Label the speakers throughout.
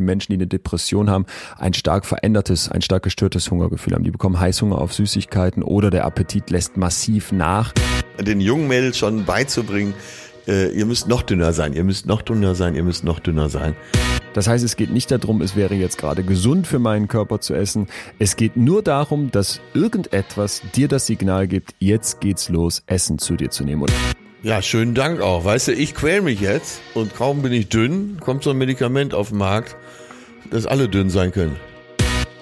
Speaker 1: Menschen, die eine Depression haben, ein stark verändertes, ein stark gestörtes Hungergefühl haben. Die bekommen Heißhunger auf Süßigkeiten oder der Appetit lässt massiv nach.
Speaker 2: Den jungen Mädels schon beizubringen, äh, ihr müsst noch dünner sein, ihr müsst noch dünner sein, ihr müsst noch dünner sein.
Speaker 1: Das heißt, es geht nicht darum, es wäre jetzt gerade gesund für meinen Körper zu essen. Es geht nur darum, dass irgendetwas dir das Signal gibt, jetzt geht's los, Essen zu dir zu nehmen.
Speaker 2: Ja, schönen Dank auch. Weißt du, ich quäl mich jetzt und kaum bin ich dünn, kommt so ein Medikament auf den Markt, dass alle dünn sein können.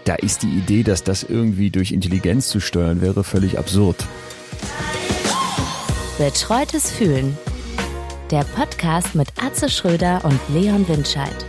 Speaker 1: Da ist die Idee, dass das irgendwie durch Intelligenz zu steuern wäre, völlig absurd.
Speaker 3: Betreutes Fühlen. Der Podcast mit Atze Schröder und Leon Windscheid.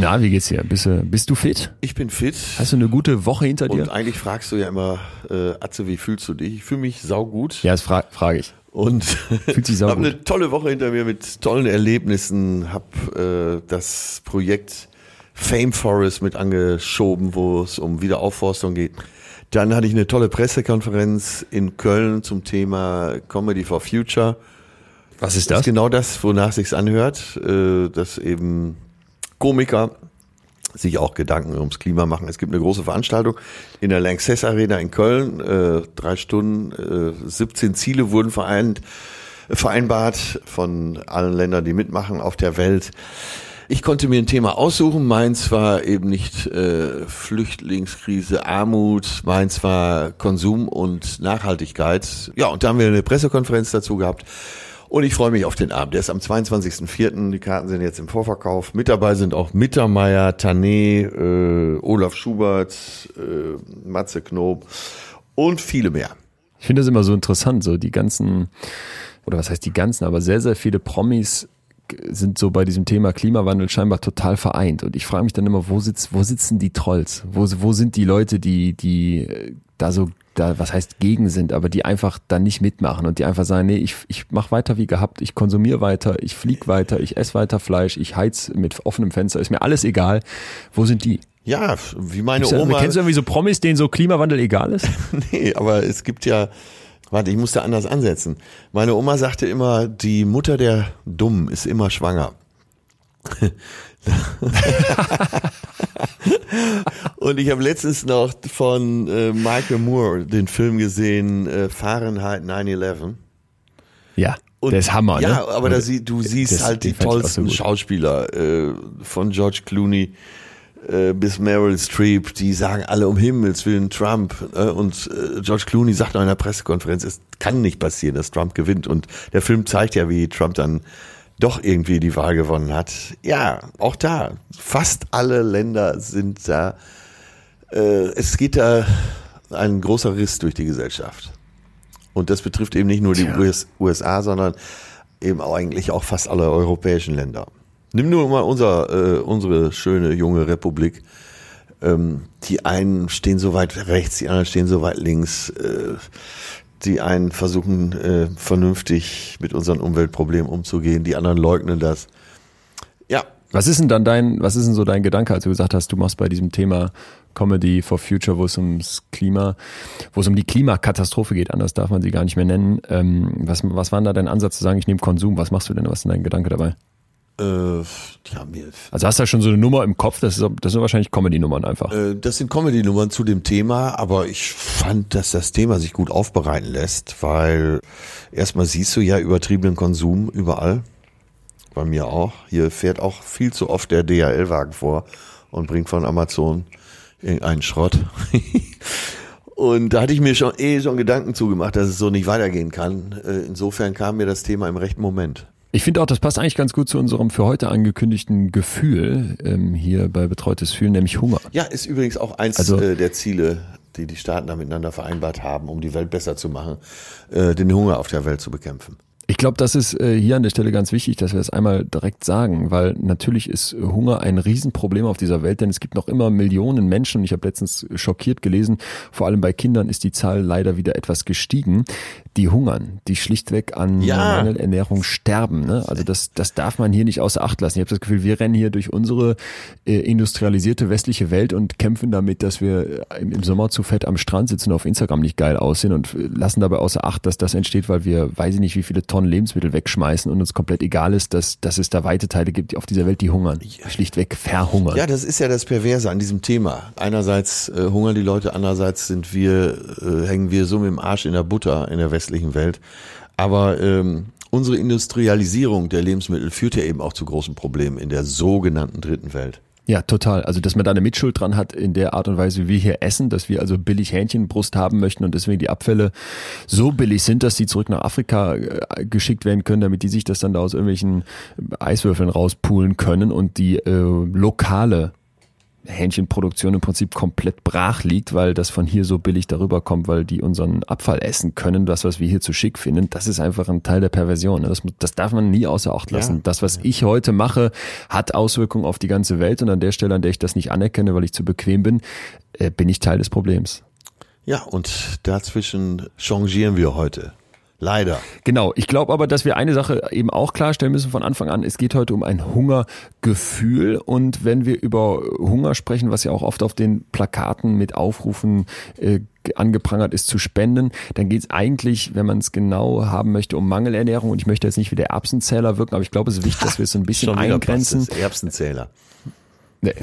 Speaker 1: Na, wie geht's dir? Bist du, bist du fit?
Speaker 2: Ich bin fit.
Speaker 1: Hast du eine gute Woche hinter dir?
Speaker 2: Und eigentlich fragst du ja immer, äh, Atze, wie fühlst du dich? Ich fühle mich saugut.
Speaker 1: Ja, das fra frage ich.
Speaker 2: Und
Speaker 1: Fühlt sich
Speaker 2: habe eine tolle Woche hinter mir mit tollen Erlebnissen. Habe äh, das Projekt Fame Forest mit angeschoben, wo es um Wiederaufforstung geht. Dann hatte ich eine tolle Pressekonferenz in Köln zum Thema Comedy for Future.
Speaker 1: Was ist
Speaker 2: Das
Speaker 1: das?
Speaker 2: ist genau das, wonach sich's anhört, äh, dass eben Komiker sich auch Gedanken ums Klima machen. Es gibt eine große Veranstaltung in der Lanxess Arena in Köln, äh, drei Stunden, äh, 17 Ziele wurden vereint, vereinbart von allen Ländern, die mitmachen auf der Welt. Ich konnte mir ein Thema aussuchen. Meins war eben nicht äh, Flüchtlingskrise, Armut. Meins war Konsum und Nachhaltigkeit. Ja, und da haben wir eine Pressekonferenz dazu gehabt. Und ich freue mich auf den Abend. Der ist am 22.04. Die Karten sind jetzt im Vorverkauf. Mit dabei sind auch Mittermeier, Tané, äh, Olaf Schubert, äh, Matze Knob und viele mehr.
Speaker 1: Ich finde das immer so interessant, so die ganzen, oder was heißt die ganzen, aber sehr, sehr viele Promis sind so bei diesem Thema Klimawandel scheinbar total vereint. Und ich frage mich dann immer, wo sitzt, wo sitzen die Trolls? Wo, wo sind die Leute, die, die äh, da so, da, was heißt gegen sind, aber die einfach da nicht mitmachen und die einfach sagen, nee, ich, ich mache weiter wie gehabt, ich konsumiere weiter, ich flieg weiter, ich esse weiter Fleisch, ich heiz mit offenem Fenster, ist mir alles egal. Wo sind die?
Speaker 2: Ja, wie meine
Speaker 1: du-
Speaker 2: Oma.
Speaker 1: Kennst du irgendwie so Promis, denen so Klimawandel egal ist?
Speaker 2: Nee, aber es gibt ja, warte, ich muss da anders ansetzen. Meine Oma sagte immer, die Mutter der Dummen ist immer schwanger. Und ich habe letztens noch von äh, Michael Moore den Film gesehen, äh, Fahrenheit 9-11.
Speaker 1: Ja,
Speaker 2: Und-
Speaker 1: der ist Hammer,
Speaker 2: ja,
Speaker 1: ne?
Speaker 2: aber da sie, du siehst
Speaker 1: das-
Speaker 2: halt die
Speaker 1: so
Speaker 2: tollsten
Speaker 1: gut.
Speaker 2: Schauspieler, äh, von George Clooney äh, bis Meryl Streep, die sagen alle um Himmels Willen Trump. Äh, und äh, George Clooney sagt in einer Pressekonferenz, es kann nicht passieren, dass Trump gewinnt. Und der Film zeigt ja, wie Trump dann doch irgendwie die Wahl gewonnen hat. Ja, auch da, fast alle Länder sind da. Äh, es geht da ein großer Riss durch die Gesellschaft. Und das betrifft eben nicht nur die
Speaker 1: Tja.
Speaker 2: US USA, sondern eben auch eigentlich auch fast alle europäischen Länder. Nimm nur mal unser, äh, unsere schöne junge Republik. Ähm, die einen stehen so weit rechts, die anderen stehen so weit links. Äh, die einen versuchen äh, vernünftig mit unseren Umweltproblemen umzugehen, die anderen leugnen das. Ja,
Speaker 1: Was ist denn dann dein, was ist denn so dein Gedanke, als du gesagt hast, du machst bei diesem Thema Comedy for Future, wo es ums Klima, wo es um die Klimakatastrophe geht, anders darf man sie gar nicht mehr nennen. Ähm, was, was war denn da dein Ansatz zu sagen, ich nehme Konsum? Was machst du denn? Was ist denn dein Gedanke dabei?
Speaker 2: Äh, ja mir,
Speaker 1: Also hast du da schon so eine Nummer im Kopf? Das, ist, das sind wahrscheinlich Comedy-Nummern einfach.
Speaker 2: Äh, Das sind Comedy-Nummern zu dem Thema, aber ich fand, dass das Thema sich gut aufbereiten lässt, weil erstmal siehst du ja übertriebenen Konsum überall. Bei mir auch. Hier fährt auch viel zu oft der DHL-Wagen vor und bringt von Amazon irgendeinen Schrott. Und da hatte ich mir schon eh schon Gedanken zugemacht, dass es so nicht weitergehen kann. Äh, Insofern kam mir das Thema im rechten Moment.
Speaker 1: Ich finde auch, das passt eigentlich ganz gut zu unserem für heute angekündigten Gefühl ähm, hier bei Betreutes Fühlen, nämlich Hunger.
Speaker 2: Ja, ist übrigens auch eins
Speaker 1: Also-
Speaker 2: äh, der Ziele, die die Staaten da miteinander vereinbart haben, um die Welt besser zu machen, äh, den Hunger auf der Welt zu bekämpfen.
Speaker 1: Ich glaube, das ist äh, hier an der Stelle ganz wichtig, dass wir das einmal direkt sagen, weil natürlich ist Hunger ein Riesenproblem auf dieser Welt, denn es gibt noch immer Millionen Menschen, und ich habe letztens schockiert gelesen, vor allem bei Kindern ist die Zahl leider wieder etwas gestiegen, die hungern, die schlichtweg an
Speaker 2: Ja.
Speaker 1: Mangelernährung sterben. Ne? Also das, das darf man hier nicht außer Acht lassen. Ich habe das Gefühl, wir rennen hier durch unsere äh, industrialisierte westliche Welt und kämpfen damit, dass wir äh, im, im Sommer zu fett am Strand sitzen und auf Instagram nicht geil aussehen und äh, lassen dabei außer Acht, dass das entsteht, weil wir, weiß ich nicht, wie viele Tonnen Lebensmittel wegschmeißen und uns komplett egal ist, dass, dass es da weite Teile gibt auf dieser Welt, die hungern. Schlichtweg verhungern.
Speaker 2: Ja, das ist ja das Perverse an diesem Thema. Einerseits äh, hungern die Leute, andererseits sind wir, äh, hängen wir so mit dem Arsch in der Butter in der westlichen Welt. Aber ähm, unsere Industrialisierung der Lebensmittel führt ja eben auch zu großen Problemen in der sogenannten dritten Welt.
Speaker 1: Ja, total. Also, dass man da eine Mitschuld dran hat in der Art und Weise, wie wir hier essen, dass wir also billig Hähnchenbrust haben möchten und deswegen die Abfälle so billig sind, dass die zurück nach Afrika äh, geschickt werden können, damit die sich das dann da aus irgendwelchen Eiswürfeln rauspulen können und die äh, lokale Hähnchenproduktion im Prinzip komplett brach liegt, weil das von hier so billig darüber kommt, weil die unseren Abfall essen können, das, was wir hier zu schick finden, das ist einfach ein Teil der Perversion. ne? Das, das darf man nie außer Acht lassen.
Speaker 2: Ja.
Speaker 1: Das, was ich heute mache, hat Auswirkungen auf die ganze Welt und an der Stelle, an der ich das nicht anerkenne, weil ich zu bequem bin, äh, bin ich Teil des Problems.
Speaker 2: Ja, und dazwischen changieren wir heute. Leider.
Speaker 1: Genau, ich glaube aber, dass wir eine Sache eben auch klarstellen müssen von Anfang an. Es geht heute um ein Hungergefühl und wenn wir über Hunger sprechen, was ja auch oft auf den Plakaten mit Aufrufen äh, angeprangert ist zu spenden, dann geht es eigentlich, wenn man es genau haben möchte, um Mangelernährung und ich möchte jetzt nicht wie der Erbsenzähler wirken, aber ich glaube, es ist wichtig, dass wir es so ein bisschen eingrenzen.
Speaker 2: Erbsenzähler.
Speaker 1: Nee.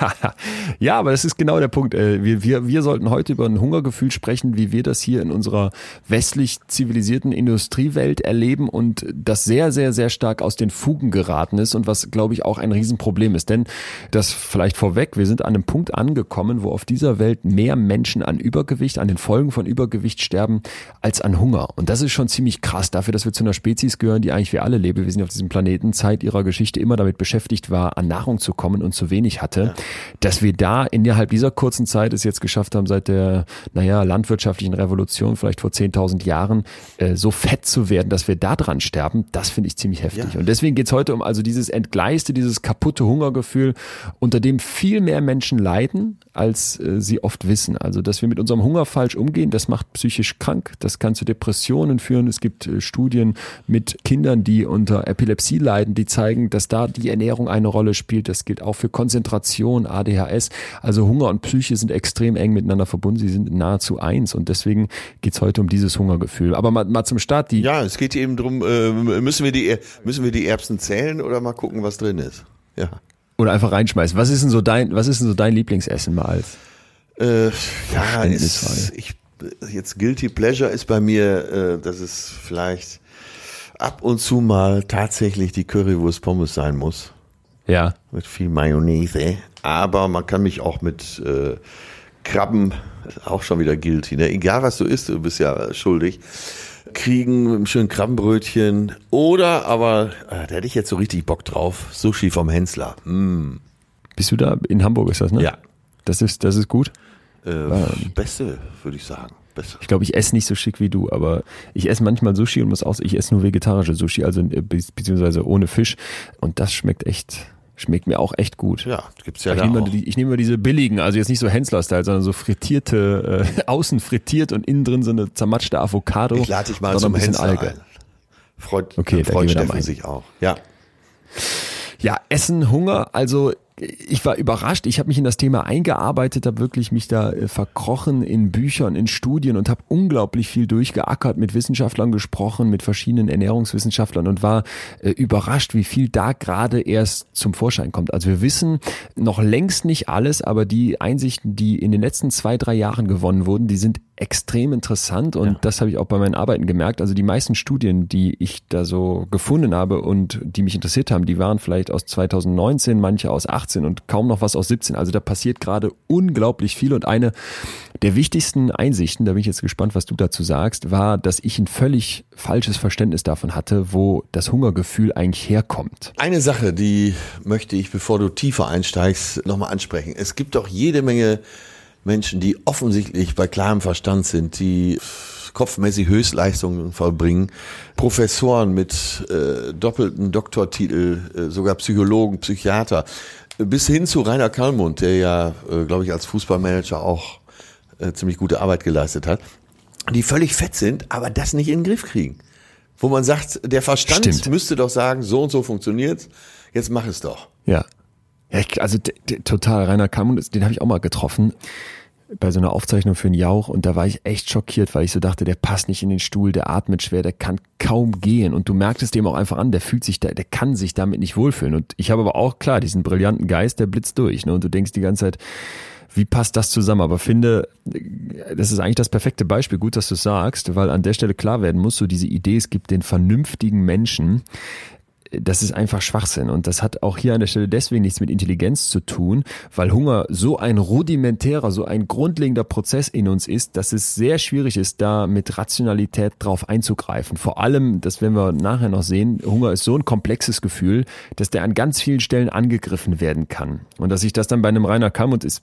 Speaker 1: ja, aber das ist genau der Punkt. Äh, Wir, wir, wir sollten heute über ein Hungergefühl sprechen, wie wir das hier in unserer westlich zivilisierten Industriewelt erleben und das sehr, sehr, sehr stark aus den Fugen geraten ist und was, glaube ich, auch ein Riesenproblem ist. Denn das vielleicht vorweg, wir sind an einem Punkt angekommen, wo auf dieser Welt mehr Menschen an Übergewicht, an den Folgen von Übergewicht sterben, als an Hunger. Und das ist schon ziemlich krass dafür, dass wir zu einer Spezies gehören, die eigentlich wie alle Lebewesen auf diesem Planeten Zeit ihrer Geschichte immer damit beschäftigt war, an Nahrung zu kommen und zu wenig hatte, dass wir da innerhalb dieser kurzen Zeit es jetzt geschafft haben, seit der, naja, landwirtschaftlichen Revolution, vielleicht vor 10.000 Jahren, äh, so fett zu werden, dass wir da dran sterben, das finde ich ziemlich heftig.
Speaker 2: Ja.
Speaker 1: Und deswegen geht's heute um also dieses entgleiste, dieses kaputte Hungergefühl, unter dem viel mehr Menschen leiden, als äh, sie oft wissen. Also, dass wir mit unserem Hunger falsch umgehen, das macht psychisch krank, das kann zu Depressionen führen. Es gibt äh, Studien mit Kindern, die unter Epilepsie leiden, die zeigen, dass da die Ernährung eine Rolle spielt. Das gilt auch für Konzentration, ADHS. Also Hunger und Psyche sind extrem eng miteinander verbunden. Sie sind nahezu eins. Und deswegen geht's heute um dieses Hungergefühl. Aber mal, mal zum Start, die
Speaker 2: Ja, es geht eben drum, äh, müssen wir die, müssen wir die Erbsen zählen oder mal gucken, was drin ist? Ja.
Speaker 1: oder einfach reinschmeißen. Was ist denn so dein, was ist denn so dein Lieblingsessen mal als?
Speaker 2: Äh, ja, ist, ich, jetzt Guilty Pleasure ist bei mir, äh, dass es vielleicht ab und zu mal tatsächlich die Currywurst Pommes sein muss.
Speaker 1: Ja.
Speaker 2: Mit viel Mayonnaise. Aber man kann mich auch mit äh, Krabben, auch schon wieder guilty, ne? Egal was du isst, du bist ja schuldig. Kriegen mit einem schönen Krabbenbrötchen. Oder, aber, äh, da hätte ich jetzt so richtig Bock drauf. Sushi vom Hensler. Mm,
Speaker 1: Bist du da? In Hamburg ist das, ne?
Speaker 2: ja.
Speaker 1: Das ist, das ist gut.
Speaker 2: Äh, Beste, würde ich sagen. Beste.
Speaker 1: Ich glaube, ich esse nicht so schick wie du, aber ich esse manchmal Sushi und muss aus, ich esse nur vegetarische Sushi, also äh, be beziehungsweise ohne Fisch. Und das schmeckt echt, schmeckt mir auch echt gut.
Speaker 2: Ja, gibt's ja
Speaker 1: ich
Speaker 2: da
Speaker 1: nehme
Speaker 2: auch.
Speaker 1: mal die, ich nehme mal diese billigen, also jetzt nicht so Hensler-Style, sondern so frittierte, äh, außen frittiert und innen drin so eine zermatschte Avocado.
Speaker 2: Ich lade dich mal zum
Speaker 1: ein bisschen
Speaker 2: Hensler
Speaker 1: Alge.
Speaker 2: ein. Freut,
Speaker 1: Okay, da
Speaker 2: freut Steffen sich auch. Ja.
Speaker 1: Ja, Essen, Hunger, also ich war überrascht, ich habe mich in das Thema eingearbeitet, habe wirklich mich da äh, verkrochen in Büchern, in Studien und habe unglaublich viel durchgeackert, mit Wissenschaftlern gesprochen, mit verschiedenen Ernährungswissenschaftlern und war äh, überrascht, wie viel da gerade erst zum Vorschein kommt. Also wir wissen noch längst nicht alles, aber die Einsichten, die in den letzten zwei, drei Jahren gewonnen wurden, die sind extrem interessant und das habe ich auch bei meinen Arbeiten gemerkt. Also die meisten Studien, die ich da so gefunden habe und die mich interessiert haben, die waren vielleicht aus 2019, manche aus 18 und kaum noch was aus 17. Also da passiert gerade unglaublich viel und eine der wichtigsten Einsichten, da bin ich jetzt gespannt, was du dazu sagst, war, dass ich ein völlig falsches Verständnis davon hatte, wo das Hungergefühl eigentlich herkommt.
Speaker 2: Eine Sache, die möchte ich, bevor du tiefer einsteigst, nochmal ansprechen. Es gibt doch jede Menge Menschen, die offensichtlich bei klarem Verstand sind, die kopfmäßig Höchstleistungen vollbringen, Professoren mit äh, doppelten Doktortitel, äh, sogar Psychologen, Psychiater, bis hin zu Rainer Kallmund, der ja, äh, glaube ich, als Fußballmanager auch äh, ziemlich gute Arbeit geleistet hat. die völlig fett sind, aber das nicht in den Griff kriegen. Wo man sagt, der Verstand
Speaker 1: Stimmt.
Speaker 2: müsste doch sagen, so und so funktioniert's, jetzt mach es doch.
Speaker 1: Ja. ja ich, also total, Rainer Kamm, den habe ich auch mal getroffen bei so einer Aufzeichnung für einen Jauch und da war ich echt schockiert, weil ich so dachte, der passt nicht in den Stuhl, der atmet schwer, der kann kaum gehen und du merkst es dem auch einfach an, der fühlt sich da, der kann sich damit nicht wohlfühlen und ich habe aber auch klar diesen brillanten Geist, der blitzt durch ne? und du denkst die ganze Zeit, wie passt das zusammen? Aber finde, das ist eigentlich das perfekte Beispiel. Gut, dass du sagst, weil an der Stelle klar werden muss, so diese Idee, es gibt den vernünftigen Menschen, das ist einfach Schwachsinn. Und das hat auch hier an der Stelle deswegen nichts mit Intelligenz zu tun, weil Hunger so ein rudimentärer, so ein grundlegender Prozess in uns ist, dass es sehr schwierig ist, da mit Rationalität drauf einzugreifen. Vor allem, das werden wir nachher noch sehen, Hunger ist so ein komplexes Gefühl, dass der an ganz vielen Stellen angegriffen werden kann. Und dass sich das dann bei einem Rainer Kamm und es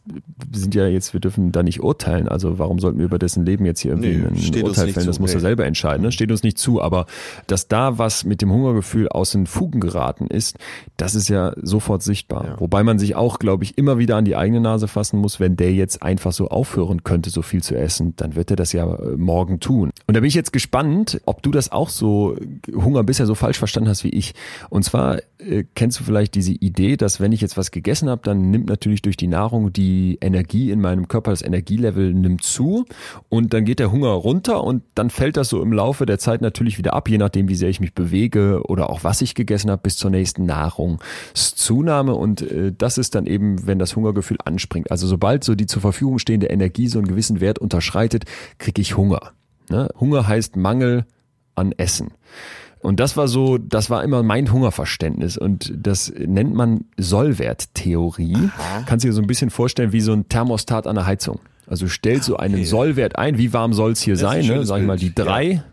Speaker 1: sind ja jetzt, wir dürfen da nicht urteilen, also warum sollten wir über dessen Leben jetzt hier irgendwie
Speaker 2: Nee,
Speaker 1: ein Urteil fällen, das
Speaker 2: zu,
Speaker 1: muss er selber entscheiden, ne? steht uns nicht zu, aber dass da was mit dem Hungergefühl aus den Fugen geraten ist, das ist ja sofort sichtbar.
Speaker 2: Ja.
Speaker 1: Wobei man sich auch, glaube ich, immer wieder an die eigene Nase fassen muss, wenn der jetzt einfach so aufhören könnte, so viel zu essen, dann wird er das ja äh, morgen tun. Und da bin ich jetzt gespannt, ob du das auch so äh, Hunger bisher so falsch verstanden hast wie ich. Und zwar äh, kennst du vielleicht diese Idee, dass wenn ich jetzt was gegessen habe, dann nimmt natürlich durch die Nahrung die Energie in meinem Körper, das Energielevel nimmt zu und dann geht der Hunger runter und dann fällt das so im Laufe der Zeit natürlich wieder ab, je nachdem, wie sehr ich mich bewege oder auch was ich gegessen habe, bis zur nächsten Nahrungszunahme. Und äh, das ist dann eben, wenn das Hungergefühl anspringt. Also sobald so die zur Verfügung stehende Energie so einen gewissen Wert unterschreitet, kriege ich Hunger. Ne? Hunger heißt Mangel an Essen. Und das war so, das war immer mein Hungerverständnis. Und das nennt man Sollwerttheorie. Kannst du dir so ein bisschen vorstellen wie so ein Thermostat an der Heizung. Also du stellst so einen
Speaker 2: okay.
Speaker 1: Sollwert ein, wie warm soll es hier
Speaker 2: ein
Speaker 1: sein, ne? sag ich mal die
Speaker 2: Bild, ja.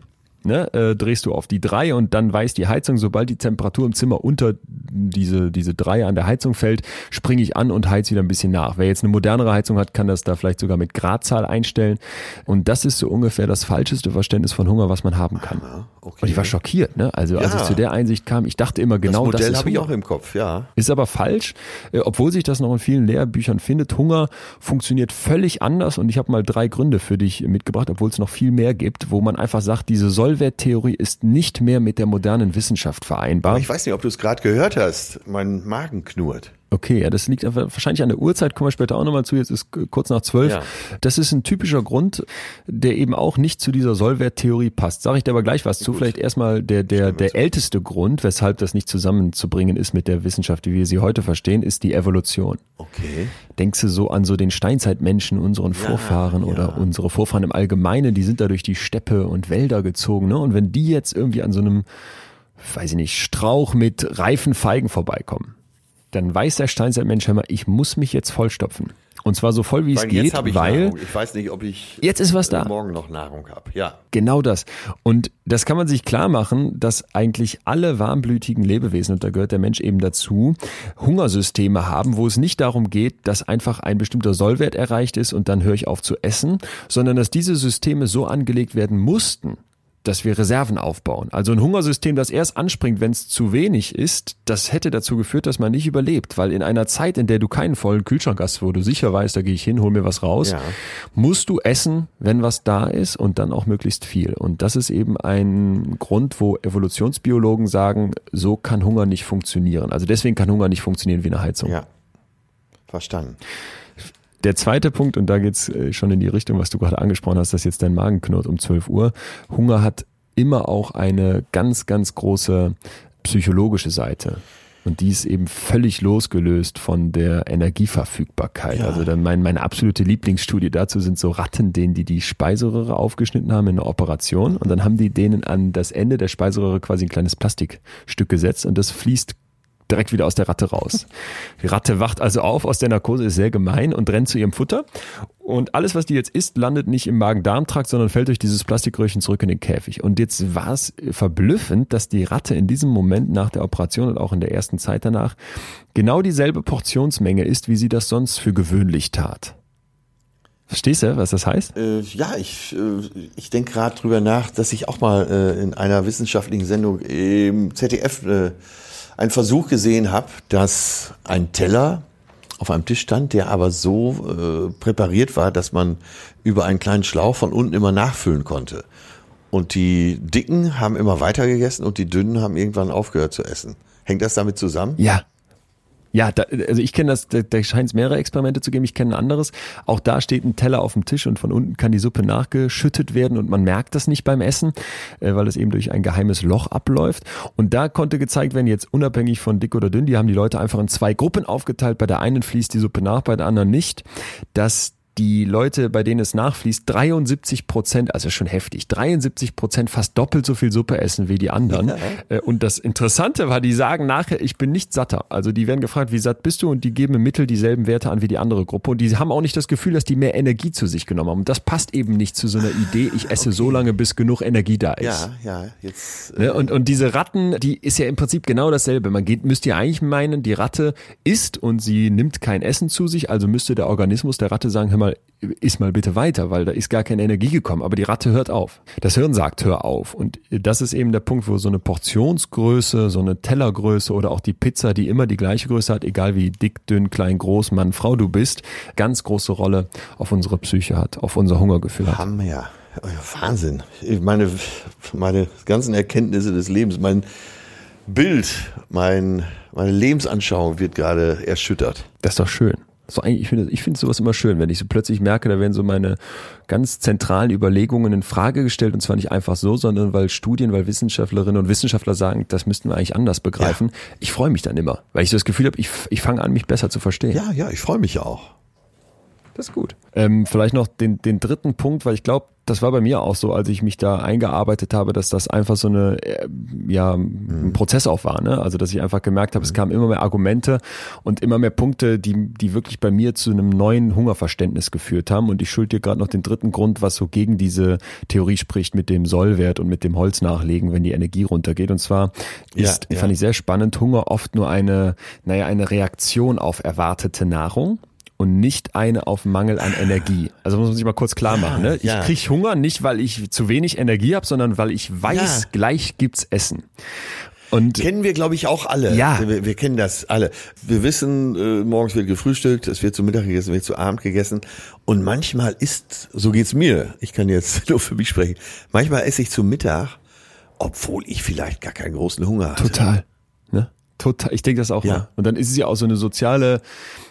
Speaker 1: Ne, äh, drehst du auf die drei und dann weiß die Heizung, sobald die Temperatur im Zimmer unter diese, diese drei an der Heizung fällt, springe ich an und heiz wieder ein bisschen nach. Wer jetzt eine modernere Heizung hat, kann das da vielleicht sogar mit Gradzahl einstellen. Und das ist so ungefähr das falscheste Verständnis von Hunger, was man haben kann.
Speaker 2: okay.
Speaker 1: Und ich war schockiert, ne? Also als
Speaker 2: Ja.
Speaker 1: ich zu der Einsicht kam, ich dachte immer genau
Speaker 2: das
Speaker 1: das,
Speaker 2: Modell
Speaker 1: ist
Speaker 2: habe ich auch im Kopf, ja.
Speaker 1: Ist aber falsch, äh, obwohl sich das noch in vielen Lehrbüchern findet. Hunger funktioniert völlig anders und ich habe mal drei Gründe für dich mitgebracht, obwohl es noch viel mehr gibt, wo man einfach sagt, diese Sollwerttheorie ist nicht mehr mit der modernen Wissenschaft vereinbar.
Speaker 2: Ich weiß nicht, ob du es gerade gehört hast. Mein Magen knurrt.
Speaker 1: Okay, ja, das liegt wahrscheinlich an der Uhrzeit, kommen wir später auch nochmal zu, jetzt ist kurz nach zwölf.
Speaker 2: Ja.
Speaker 1: Das ist ein typischer Grund, der eben auch nicht zu dieser Sollwerttheorie passt. Sag ich dir aber gleich was zu. Vielleicht erstmal der, der, der älteste Grund, weshalb das nicht zusammenzubringen ist mit der Wissenschaft, wie wir sie heute verstehen, ist die Evolution.
Speaker 2: Okay.
Speaker 1: Denkst du so an so den Steinzeitmenschen, unseren Vorfahren oder unsere Vorfahren im Allgemeinen, die sind da durch die Steppe und Wälder gezogen, ne? Und wenn die jetzt irgendwie an so einem, weiß ich nicht, Strauch mit reifen Feigen vorbeikommen, dann weiß der Steinzeitmensch immer, ich muss mich jetzt vollstopfen. Und zwar so voll wie es geht,
Speaker 2: ich
Speaker 1: weil
Speaker 2: Nahrung. Ich weiß nicht, ob ich
Speaker 1: Jetzt ist was da.
Speaker 2: morgen noch Nahrung habe. Ja.
Speaker 1: Genau das. Und das kann man sich klar machen, dass eigentlich alle warmblütigen Lebewesen, und da gehört der Mensch eben dazu, Hungersysteme haben, wo es nicht darum geht, dass einfach ein bestimmter Sollwert erreicht ist und dann höre ich auf zu essen, sondern dass diese Systeme so angelegt werden mussten, dass wir Reserven aufbauen. Also ein Hungersystem, das erst anspringt, wenn es zu wenig ist, das hätte dazu geführt, dass man nicht überlebt. Weil in einer Zeit, in der du keinen vollen Kühlschrank hast, wo du sicher weißt, da gehe ich hin, hol mir was raus,
Speaker 2: Ja.
Speaker 1: musst du essen, wenn was da ist und dann auch möglichst viel. Und das ist eben ein Grund, wo Evolutionsbiologen sagen, so kann Hunger nicht funktionieren. Also deswegen kann Hunger nicht funktionieren wie eine Heizung.
Speaker 2: Ja. Verstanden.
Speaker 1: Der zweite Punkt, und da geht's äh, schon in die Richtung, was du gerade angesprochen hast, dass jetzt dein Magen knurrt um 12 Uhr. Hunger hat immer auch eine ganz, ganz große psychologische Seite. Und die ist eben völlig losgelöst von der Energieverfügbarkeit.
Speaker 2: Ja.
Speaker 1: Also dann mein, meine absolute Lieblingsstudie dazu sind so Ratten, denen die die Speiseröhre aufgeschnitten haben in einer Operation. Und dann haben die denen an das Ende der Speiseröhre quasi ein kleines Plastikstück gesetzt und das fließt direkt wieder aus der Ratte raus. Die Ratte wacht also auf aus der Narkose, ist sehr gemein und rennt zu ihrem Futter. Und alles, was die jetzt isst, landet nicht im Magen-Darm-Trakt, sondern fällt durch dieses Plastikröhrchen zurück in den Käfig. Und jetzt war es verblüffend, dass die Ratte in diesem Moment nach der Operation und auch in der ersten Zeit danach genau dieselbe Portionsmenge isst, wie sie das sonst für gewöhnlich tat. Verstehst du, was das heißt?
Speaker 2: Äh, ja, ich, äh, ich denke gerade drüber nach, dass ich auch mal äh, in einer wissenschaftlichen Sendung im ZDF äh, einen Versuch gesehen habe, dass ein Teller auf einem Tisch stand, der aber so äh, präpariert war, dass man über einen kleinen Schlauch von unten immer nachfüllen konnte. Und die Dicken haben immer weiter gegessen und die Dünnen haben irgendwann aufgehört zu essen. Hängt das damit zusammen?
Speaker 1: Ja, ja, da, also ich kenne das, da, da scheint es mehrere Experimente zu geben, ich kenne ein anderes. Auch da steht ein Teller auf dem Tisch und von unten kann die Suppe nachgeschüttet werden und man merkt das nicht beim Essen, äh, weil es eben durch ein geheimes Loch abläuft. Und da konnte gezeigt werden, jetzt unabhängig von dick oder dünn, die haben die Leute einfach in zwei Gruppen aufgeteilt. Bei der einen fließt die Suppe nach, bei der anderen nicht, dass die Leute, bei denen es nachfließt, 73 Prozent, also schon heftig, 73 Prozent fast doppelt so viel Suppe essen wie die anderen. Ja. Äh, und das Interessante war, die sagen nachher, ich bin nicht satter. Also die werden gefragt, wie satt bist du? Und die geben im Mittel dieselben Werte an wie die andere Gruppe. Und die haben auch nicht das Gefühl, dass die mehr Energie zu sich genommen haben. Und das passt eben nicht zu so einer Idee, ich esse okay. so lange, bis genug Energie da ist.
Speaker 2: Ja, ja, jetzt.
Speaker 1: Ne, äh und, und diese Ratten, die ist ja im Prinzip genau dasselbe. Man geht, müsst ihr eigentlich meinen, die Ratte isst und sie nimmt kein Essen zu sich, also müsste der Organismus der Ratte sagen, mal, iss mal bitte weiter, weil da ist gar keine Energie gekommen. Aber die Ratte hört auf. Das Hirn sagt, hör auf. Und das ist eben der Punkt, wo so eine Portionsgröße, so eine Tellergröße oder auch die Pizza, die immer die gleiche Größe hat, egal wie dick, dünn, klein, groß, Mann, Frau du bist, ganz große Rolle auf unsere Psyche hat, auf unser Hungergefühl hat.
Speaker 2: Hammer. Wahnsinn. Ich meine, meine ganzen Erkenntnisse des Lebens, mein Bild, mein, meine Lebensanschauung wird gerade erschüttert.
Speaker 1: Das ist doch schön. So eigentlich, ich finde ich finde sowas immer schön, wenn ich so plötzlich merke, da werden so meine ganz zentralen Überlegungen in Frage gestellt und zwar nicht einfach so, sondern weil Studien, weil Wissenschaftlerinnen und Wissenschaftler sagen, das müssten wir eigentlich anders begreifen. Ja. Ich freue mich dann immer, weil ich so das Gefühl habe, ich, ich fange an, mich besser zu verstehen.
Speaker 2: Ja, ja, ich freue mich auch.
Speaker 1: Das ist gut. Ähm, vielleicht noch den, den dritten Punkt, weil ich glaube, das war bei mir auch so, als ich mich da eingearbeitet habe, dass das einfach so eine, äh, ja, ein mhm. Prozess auch war, ne? Also, dass ich einfach gemerkt habe, es mhm. kamen immer mehr Argumente und immer mehr Punkte, die, die wirklich bei mir zu einem neuen Hungerverständnis geführt haben. Und ich schuld dir gerade noch den dritten Grund, was so gegen diese Theorie spricht mit dem Sollwert und mit dem Holz nachlegen, wenn die Energie runtergeht. Und zwar ist, ja, ja. fand ich sehr spannend, Hunger oft nur eine, naja, eine Reaktion auf erwartete Nahrung und nicht eine auf Mangel an Energie. Also muss man sich mal kurz klar machen. Ne? Ich ja. krieg Hunger nicht, weil ich zu wenig Energie habe, sondern weil ich weiß, ja. gleich gibt's Essen.
Speaker 2: Und kennen wir, glaube ich, auch alle.
Speaker 1: Ja.
Speaker 2: Wir, wir, kennen das alle. Wir wissen, äh, morgens wird gefrühstückt, es wird zu Mittag gegessen, wird zu Abend gegessen. Und manchmal ist, so geht's mir, ich kann jetzt nur für mich sprechen, manchmal esse ich zu Mittag, obwohl ich vielleicht gar keinen großen Hunger habe.
Speaker 1: Total. Total, ich denke das auch. Ja. Mal. Und dann ist es ja auch so eine soziale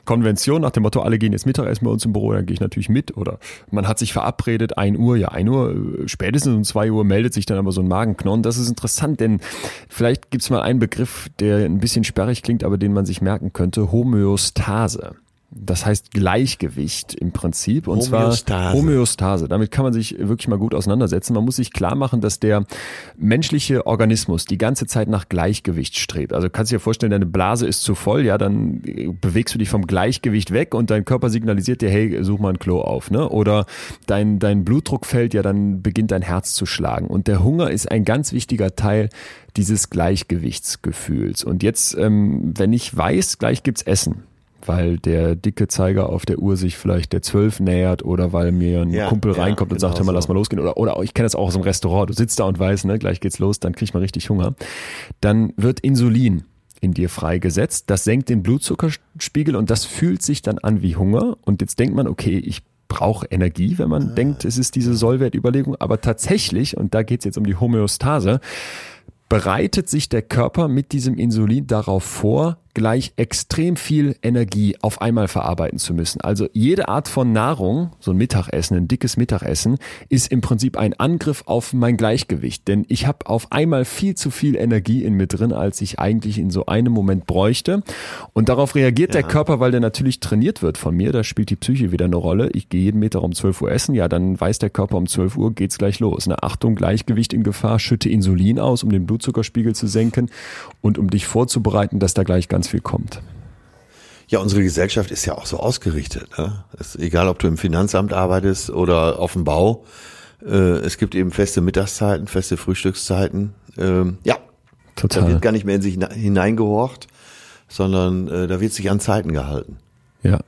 Speaker 1: Konvention nach dem Motto, alle gehen jetzt Mittagessen bei uns im Büro, dann gehe ich natürlich mit. Oder man hat sich verabredet, ein Uhr, ja, ein Uhr, spätestens um zwei Uhr meldet sich dann aber so ein Magenknochen. Das ist interessant, denn vielleicht gibt's mal einen Begriff, der ein bisschen sperrig klingt, aber den man sich merken könnte, Homöostase. Das heißt Gleichgewicht im Prinzip und Homöostase. zwar Homöostase. Damit kann man sich wirklich mal gut auseinandersetzen. Man muss sich klar machen, dass der menschliche Organismus die ganze Zeit nach Gleichgewicht strebt. Also kannst du dir vorstellen, deine Blase ist zu voll, ja, dann bewegst du dich vom Gleichgewicht weg und dein Körper signalisiert dir, hey, such mal ein Klo auf, ne? Oder dein dein Blutdruck fällt, ja, dann beginnt dein Herz zu schlagen. Und der Hunger ist ein ganz wichtiger Teil dieses Gleichgewichtsgefühls. Und jetzt, ähm, wenn ich weiß, gleich gibt's Essen weil der dicke Zeiger auf der Uhr sich vielleicht der 12 nähert oder weil mir ein ja, Kumpel reinkommt ja, und sagt, genau hör mal, lass mal losgehen. Oder, oder ich kenne das auch aus dem Restaurant. Du sitzt da und weißt, ne, gleich geht's los, dann kriegt man richtig Hunger. Dann wird Insulin in dir freigesetzt. Das senkt den Blutzuckerspiegel und das fühlt sich dann an wie Hunger. Und jetzt denkt man, okay, ich brauche Energie, wenn man ah. denkt, es ist diese Sollwertüberlegung. Aber tatsächlich, und da geht's jetzt um die Homöostase, bereitet sich der Körper mit diesem Insulin darauf vor, gleich extrem viel Energie auf einmal verarbeiten zu müssen. Also jede Art von Nahrung, so ein Mittagessen, ein dickes Mittagessen, ist im Prinzip ein Angriff auf mein Gleichgewicht. Denn ich habe auf einmal viel zu viel Energie in mir drin, als ich eigentlich in so einem Moment bräuchte. Und darauf reagiert ja. der Körper, weil der natürlich trainiert wird von mir. Da spielt die Psyche wieder eine Rolle. Ich gehe jeden Meter um 12 Uhr essen. Ja, dann weiß der Körper um 12 Uhr geht's gleich los. Eine Achtung, Gleichgewicht in Gefahr, schütte Insulin aus, um den Blutzuckerspiegel zu senken und um dich vorzubereiten, dass da gleich ganz viel kommt.
Speaker 2: Ja, unsere Gesellschaft ist ja auch so ausgerichtet. Ne? Ist egal, ob du im Finanzamt arbeitest oder auf dem Bau. Äh, es gibt eben feste Mittagszeiten, feste Frühstückszeiten. Ähm, ja, Total. da wird gar nicht mehr in sich hineingehorcht, sondern äh, da wird sich an Zeiten gehalten.
Speaker 1: Ja.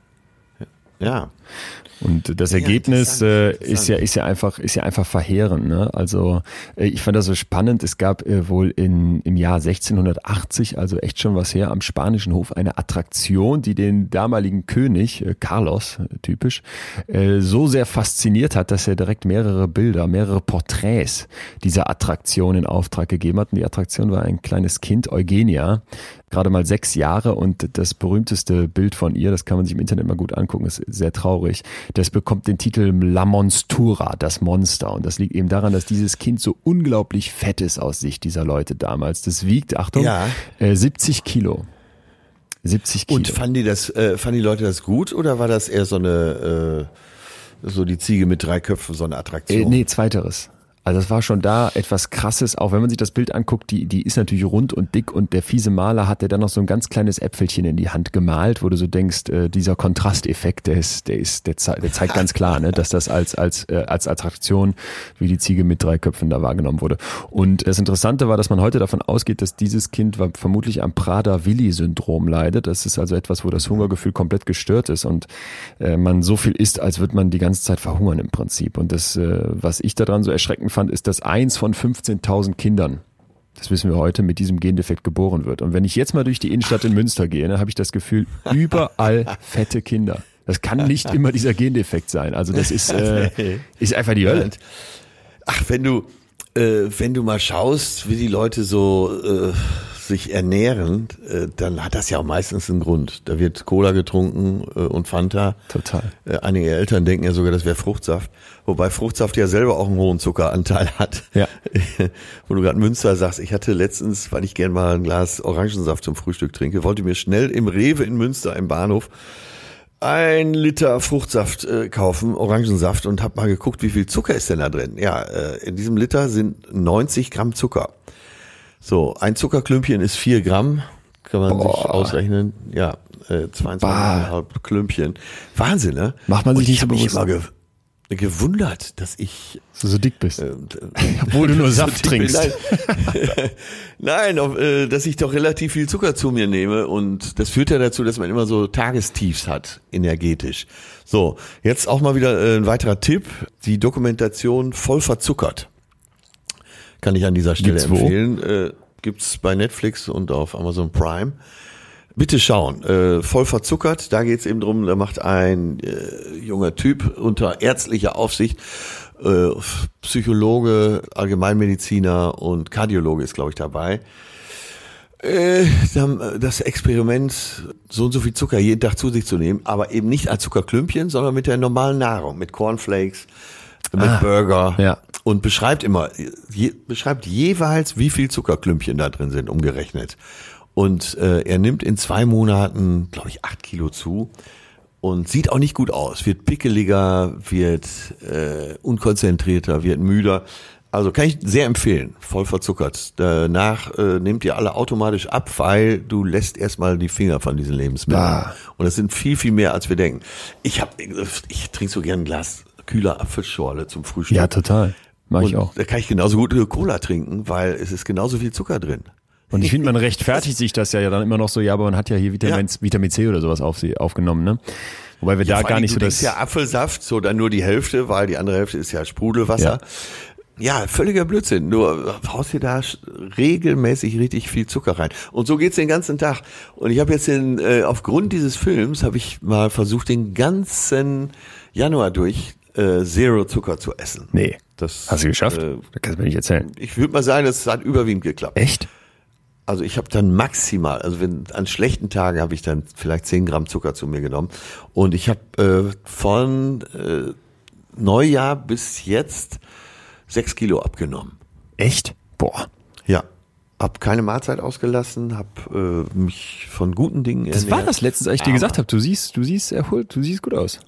Speaker 2: Ja.
Speaker 1: Und das
Speaker 2: Ja,
Speaker 1: Ergebnis äh, ist ja ist ja einfach ist ja einfach verheerend. Ne? Also äh, ich fand das so spannend. Es gab äh, wohl in, im Jahr 1680, also echt schon was her, am spanischen Hof eine Attraktion, die den damaligen König äh, Carlos äh, typisch äh, so sehr fasziniert hat, dass er direkt mehrere Bilder, mehrere Porträts dieser Attraktion in Auftrag gegeben hat. Und die Attraktion war ein kleines Kind, Eugenia, gerade mal sechs Jahre und das berühmteste Bild von ihr, das kann man sich im Internet mal gut angucken, ist sehr traurig. Das bekommt den Titel La Monstura, das Monster. Und das liegt eben daran, dass dieses Kind so unglaublich fett ist aus Sicht dieser Leute damals. Das wiegt, Achtung,
Speaker 2: Ja.
Speaker 1: äh, 70 Kilo. 70 Kilo.
Speaker 2: Und fanden die das, äh, fanden die Leute das gut oder war das eher so eine, äh, so die Ziege mit drei Köpfen, so eine Attraktion?
Speaker 1: Äh, nee, zweiteres. Also das war schon da etwas krasses, auch wenn man sich das Bild anguckt, die, die ist natürlich rund und dick und der fiese Maler hat der dann noch so ein ganz kleines Äpfelchen in die Hand gemalt, wo du so denkst, äh, dieser Kontrasteffekt, der ist, der ist, der, zei- der zeigt ganz klar, ne, dass das als, als, äh, als Attraktion wie die Ziege mit drei Köpfen da wahrgenommen wurde. Und das Interessante war, dass man heute davon ausgeht, dass dieses Kind vermutlich am Prader-Willi-Syndrom leidet. Das ist also etwas, wo das Hungergefühl komplett gestört ist und äh, man so viel isst, als wird man die ganze Zeit verhungern im Prinzip. Und das, äh, was ich daran so erschreckend fand, ist, dass eins von 15.000 Kindern, das wissen wir heute, mit diesem Gendefekt geboren wird. Und wenn ich jetzt mal durch die Innenstadt in Münster gehe, ne, habe ich das Gefühl, überall fette Kinder. Das kann nicht immer dieser Gendefekt sein. Also das ist, äh, ist einfach die Hölle.
Speaker 2: Ach, wenn du, äh, wenn du mal schaust, wie die Leute so äh, sich ernähren, äh, dann hat das ja auch meistens einen Grund. Da wird Cola getrunken äh, und Fanta.
Speaker 1: Total.
Speaker 2: Äh, einige Eltern denken ja sogar, das wäre Fruchtsaft. Wobei Fruchtsaft ja selber auch einen hohen Zuckeranteil hat.
Speaker 1: Ja.
Speaker 2: Wo du gerade Münster sagst, ich hatte letztens, weil ich gern mal ein Glas Orangensaft zum Frühstück trinke, wollte mir schnell im Rewe in Münster im Bahnhof ein Liter Fruchtsaft äh, kaufen, Orangensaft und hab mal geguckt, wie viel Zucker ist denn da drin. Ja, äh, in diesem Liter sind 90 Gramm Zucker. So, ein Zuckerklümpchen ist vier Gramm, kann man sich
Speaker 1: Boah.
Speaker 2: ausrechnen. Ja, äh, 22,5 Klümpchen. Wahnsinn, ne?
Speaker 1: Macht man sich nicht
Speaker 2: ich
Speaker 1: so bewusst.
Speaker 2: gewundert, dass ich
Speaker 1: Dass du so dick bist.
Speaker 2: äh,
Speaker 1: Obwohl du nur
Speaker 2: so
Speaker 1: Saft
Speaker 2: bin.
Speaker 1: trinkst.
Speaker 2: Nein, Nein auf, äh, dass ich doch relativ viel Zucker zu mir nehme und das führt ja dazu, dass man immer so Tagestiefs hat, energetisch. So, jetzt auch mal wieder äh, ein weiterer Tipp, die Dokumentation Voll verzuckert. Kann ich an dieser Stelle
Speaker 1: Gibt's
Speaker 2: empfehlen. Äh, gibt's bei Netflix und auf Amazon Prime. Bitte schauen, äh, voll verzuckert, da geht's eben drum, da macht ein äh, junger Typ unter ärztlicher Aufsicht, äh, Psychologe, Allgemeinmediziner und Kardiologe ist, glaube ich, dabei. Äh, das Experiment, so und so viel Zucker jeden Tag zu sich zu nehmen, aber eben nicht als Zuckerklümpchen, sondern mit der normalen Nahrung, mit Cornflakes, mit
Speaker 1: Ah,
Speaker 2: Burger
Speaker 1: ja.
Speaker 2: und beschreibt immer, je, beschreibt jeweils, wie viel Zuckerklümpchen da drin sind, umgerechnet. Und äh, er nimmt in zwei Monaten, glaube ich, acht Kilo zu und sieht auch nicht gut aus. Wird pickeliger, wird äh, unkonzentrierter, wird müder. Also kann ich sehr empfehlen, voll verzuckert. Danach äh, nehmt ihr alle automatisch ab, weil du lässt erstmal die Finger von diesen Lebensmitteln.
Speaker 1: Ah.
Speaker 2: Und das sind viel, viel mehr, als wir denken. Ich hab, ich trinke so gern ein Glas kühler Apfelschorle zum Frühstück.
Speaker 1: Ja, total. Mach ich auch.
Speaker 2: Da kann ich genauso gut Cola trinken, weil es ist genauso viel Zucker drin.
Speaker 1: Und ich finde, man rechtfertigt sich das ja dann immer noch so, ja, aber man hat ja hier Vitamin,
Speaker 2: Ja.
Speaker 1: Vitamin C oder sowas auf, sie- aufgenommen, ne? Wobei wir da
Speaker 2: vor
Speaker 1: gar nicht so
Speaker 2: denkst
Speaker 1: das.
Speaker 2: ja Apfelsaft, so dann nur die Hälfte, weil die andere Hälfte ist ja Sprudelwasser. Ja, völliger Blödsinn. Du haust dir da regelmäßig richtig viel Zucker rein. Und so geht's den ganzen Tag. Und ich habe jetzt den, äh, aufgrund dieses Films habe ich mal versucht, den ganzen Januar durch äh, Zero Zucker zu essen.
Speaker 1: Nee.
Speaker 2: Das,
Speaker 1: Hast du geschafft?
Speaker 2: Äh,
Speaker 1: das kannst du mir nicht erzählen.
Speaker 2: ich würde mal sagen, das hat überwiegend geklappt.
Speaker 1: Echt?
Speaker 2: Also ich habe dann maximal, also wenn an schlechten Tagen habe ich dann vielleicht 10 Gramm Zucker zu mir genommen. Und ich habe äh, von äh, Neujahr bis jetzt 6 Kilo abgenommen.
Speaker 1: Echt? Boah.
Speaker 2: Ja. Hab keine Mahlzeit ausgelassen, hab äh, mich von guten Dingen
Speaker 1: Das war
Speaker 2: ernährt.
Speaker 1: das letztens, als ich dir gesagt habe. Du siehst, du siehst erholt, du siehst gut aus.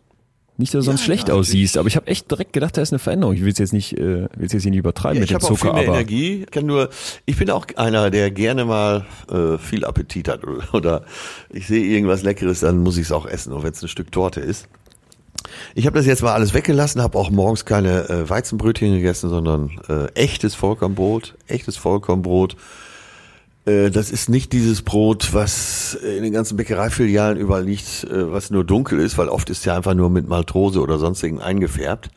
Speaker 1: Nicht, dass du sonst
Speaker 2: Ja,
Speaker 1: schlecht
Speaker 2: ja,
Speaker 1: aussiehst, aber ich habe echt direkt gedacht, da ist eine Veränderung. Ich will es jetzt nicht, äh, will jetzt nicht übertreiben
Speaker 2: Ja,
Speaker 1: mit
Speaker 2: ich
Speaker 1: dem
Speaker 2: habe auch viel
Speaker 1: Zucker,
Speaker 2: mehr
Speaker 1: aber
Speaker 2: Energie. Ich kann nur, ich bin auch einer, der gerne mal äh, viel Appetit hat oder, oder ich sehe irgendwas Leckeres, dann muss ich es auch essen, auch wenn es ein Stück Torte ist. Ich habe das jetzt mal alles weggelassen, habe auch morgens keine äh, Weizenbrötchen gegessen, sondern äh, echtes Vollkornbrot, echtes Vollkornbrot das ist nicht dieses Brot, was in den ganzen Bäckereifilialen überall liegt, äh, was nur dunkel ist, weil oft ist ja einfach nur mit Maltrose oder sonstigen eingefärbt.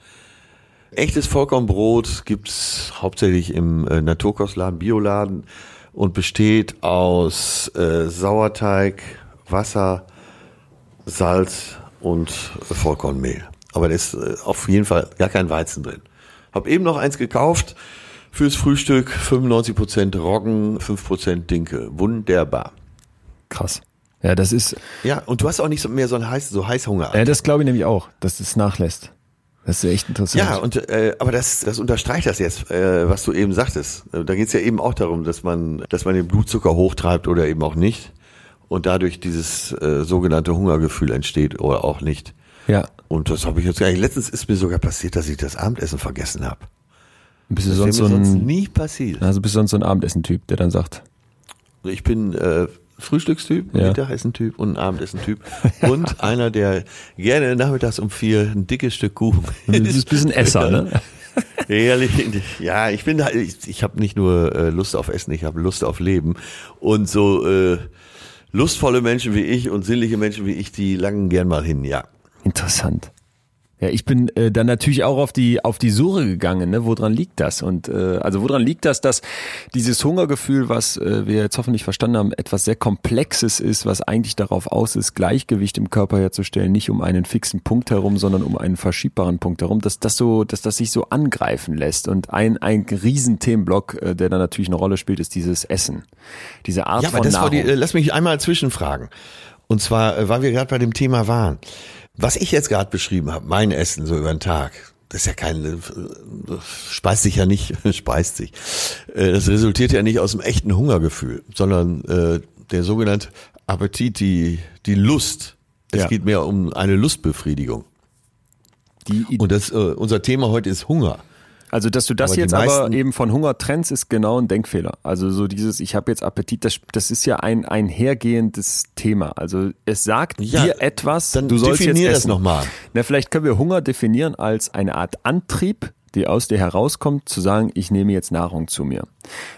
Speaker 2: Echtes Vollkornbrot gibt's hauptsächlich im äh, Naturkostladen, Bioladen und besteht aus äh, Sauerteig, Wasser, Salz und Vollkornmehl. Aber da ist äh, auf jeden Fall gar kein Weizen drin. Hab eben noch eins gekauft fürs Frühstück, 95% Roggen, 5% Dinkel. Wunderbar.
Speaker 1: Krass. Ja, das ist.
Speaker 2: Ja, und du hast auch nicht so mehr so einen heiß, so Heißhunger.
Speaker 1: Ja, das glaube ich nämlich auch, dass es nachlässt. Das ist echt interessant.
Speaker 2: Ja, und äh, aber das, das unterstreicht das jetzt, äh, was du eben sagtest. Da geht's ja eben auch darum, dass man, dass man den Blutzucker hochtreibt oder eben auch nicht. Und dadurch dieses äh, sogenannte Hungergefühl entsteht oder auch nicht.
Speaker 1: Ja.
Speaker 2: Und das habe ich jetzt gar nicht. Letztens ist mir sogar passiert, dass ich das Abendessen vergessen habe.
Speaker 1: Bist du
Speaker 2: Das
Speaker 1: sonst so
Speaker 2: mir sonst
Speaker 1: ein,
Speaker 2: nie passiert.
Speaker 1: also bist du sonst so ein Abendessen-Typ, der dann sagt,
Speaker 2: Ich bin äh, Frühstückstyp,
Speaker 1: Ja.
Speaker 2: Mittagessen-Typ und ein Abendessen-Typ. Und einer, der gerne nachmittags um vier ein dickes Stück Kuchen
Speaker 1: du bist ein bisschen Esser, ne?
Speaker 2: Ehrlich, ja, ich bin, da- ich, ich habe nicht nur äh, Lust auf Essen, ich habe Lust auf Leben. Und so äh, lustvolle Menschen wie ich und sinnliche Menschen wie ich, die langen gern mal hin, ja.
Speaker 1: Interessant. Ja, ich bin äh, dann natürlich auch auf die auf die Suche gegangen, ne? Woran liegt das? Und äh, also woran liegt das, dass dieses Hungergefühl, was äh, wir jetzt hoffentlich verstanden haben, etwas sehr Komplexes ist, was eigentlich darauf aus ist, Gleichgewicht im Körper herzustellen, nicht um einen fixen Punkt herum, sondern um einen verschiebbaren Punkt herum, dass das so, dass das sich so angreifen lässt. Und ein ein riesen Themenblock, äh, der da natürlich eine Rolle spielt, ist dieses Essen, diese Art
Speaker 2: Ja, aber
Speaker 1: von
Speaker 2: das war
Speaker 1: Nahrung.
Speaker 2: die, äh, lass mich einmal zwischenfragen. Und zwar, äh, weil wir gerade bei dem Thema waren. Was ich jetzt gerade beschrieben habe, mein Essen so über den Tag, das ist ja kein, äh, speist sich ja nicht, speist sich. Äh, Das resultiert ja nicht aus dem echten Hungergefühl, sondern äh, der sogenannte Appetit, die, die Lust. Es
Speaker 1: Ja.
Speaker 2: geht mehr um eine Lustbefriedigung.
Speaker 1: die
Speaker 2: Und das, äh, unser Thema heute ist Hunger.
Speaker 1: Also, dass du das
Speaker 2: Aber
Speaker 1: jetzt aber eben von Hunger trennst, ist genau ein Denkfehler. Also so dieses, ich habe jetzt Appetit, das, das ist ja ein einhergehendes Thema. Also es sagt
Speaker 2: Ja,
Speaker 1: dir etwas,
Speaker 2: dann
Speaker 1: du sollst
Speaker 2: definier
Speaker 1: jetzt
Speaker 2: das
Speaker 1: essen.
Speaker 2: noch mal.
Speaker 1: Na, vielleicht können wir Hunger definieren als eine Art Antrieb, die aus dir herauskommt, zu sagen, ich nehme jetzt Nahrung zu mir.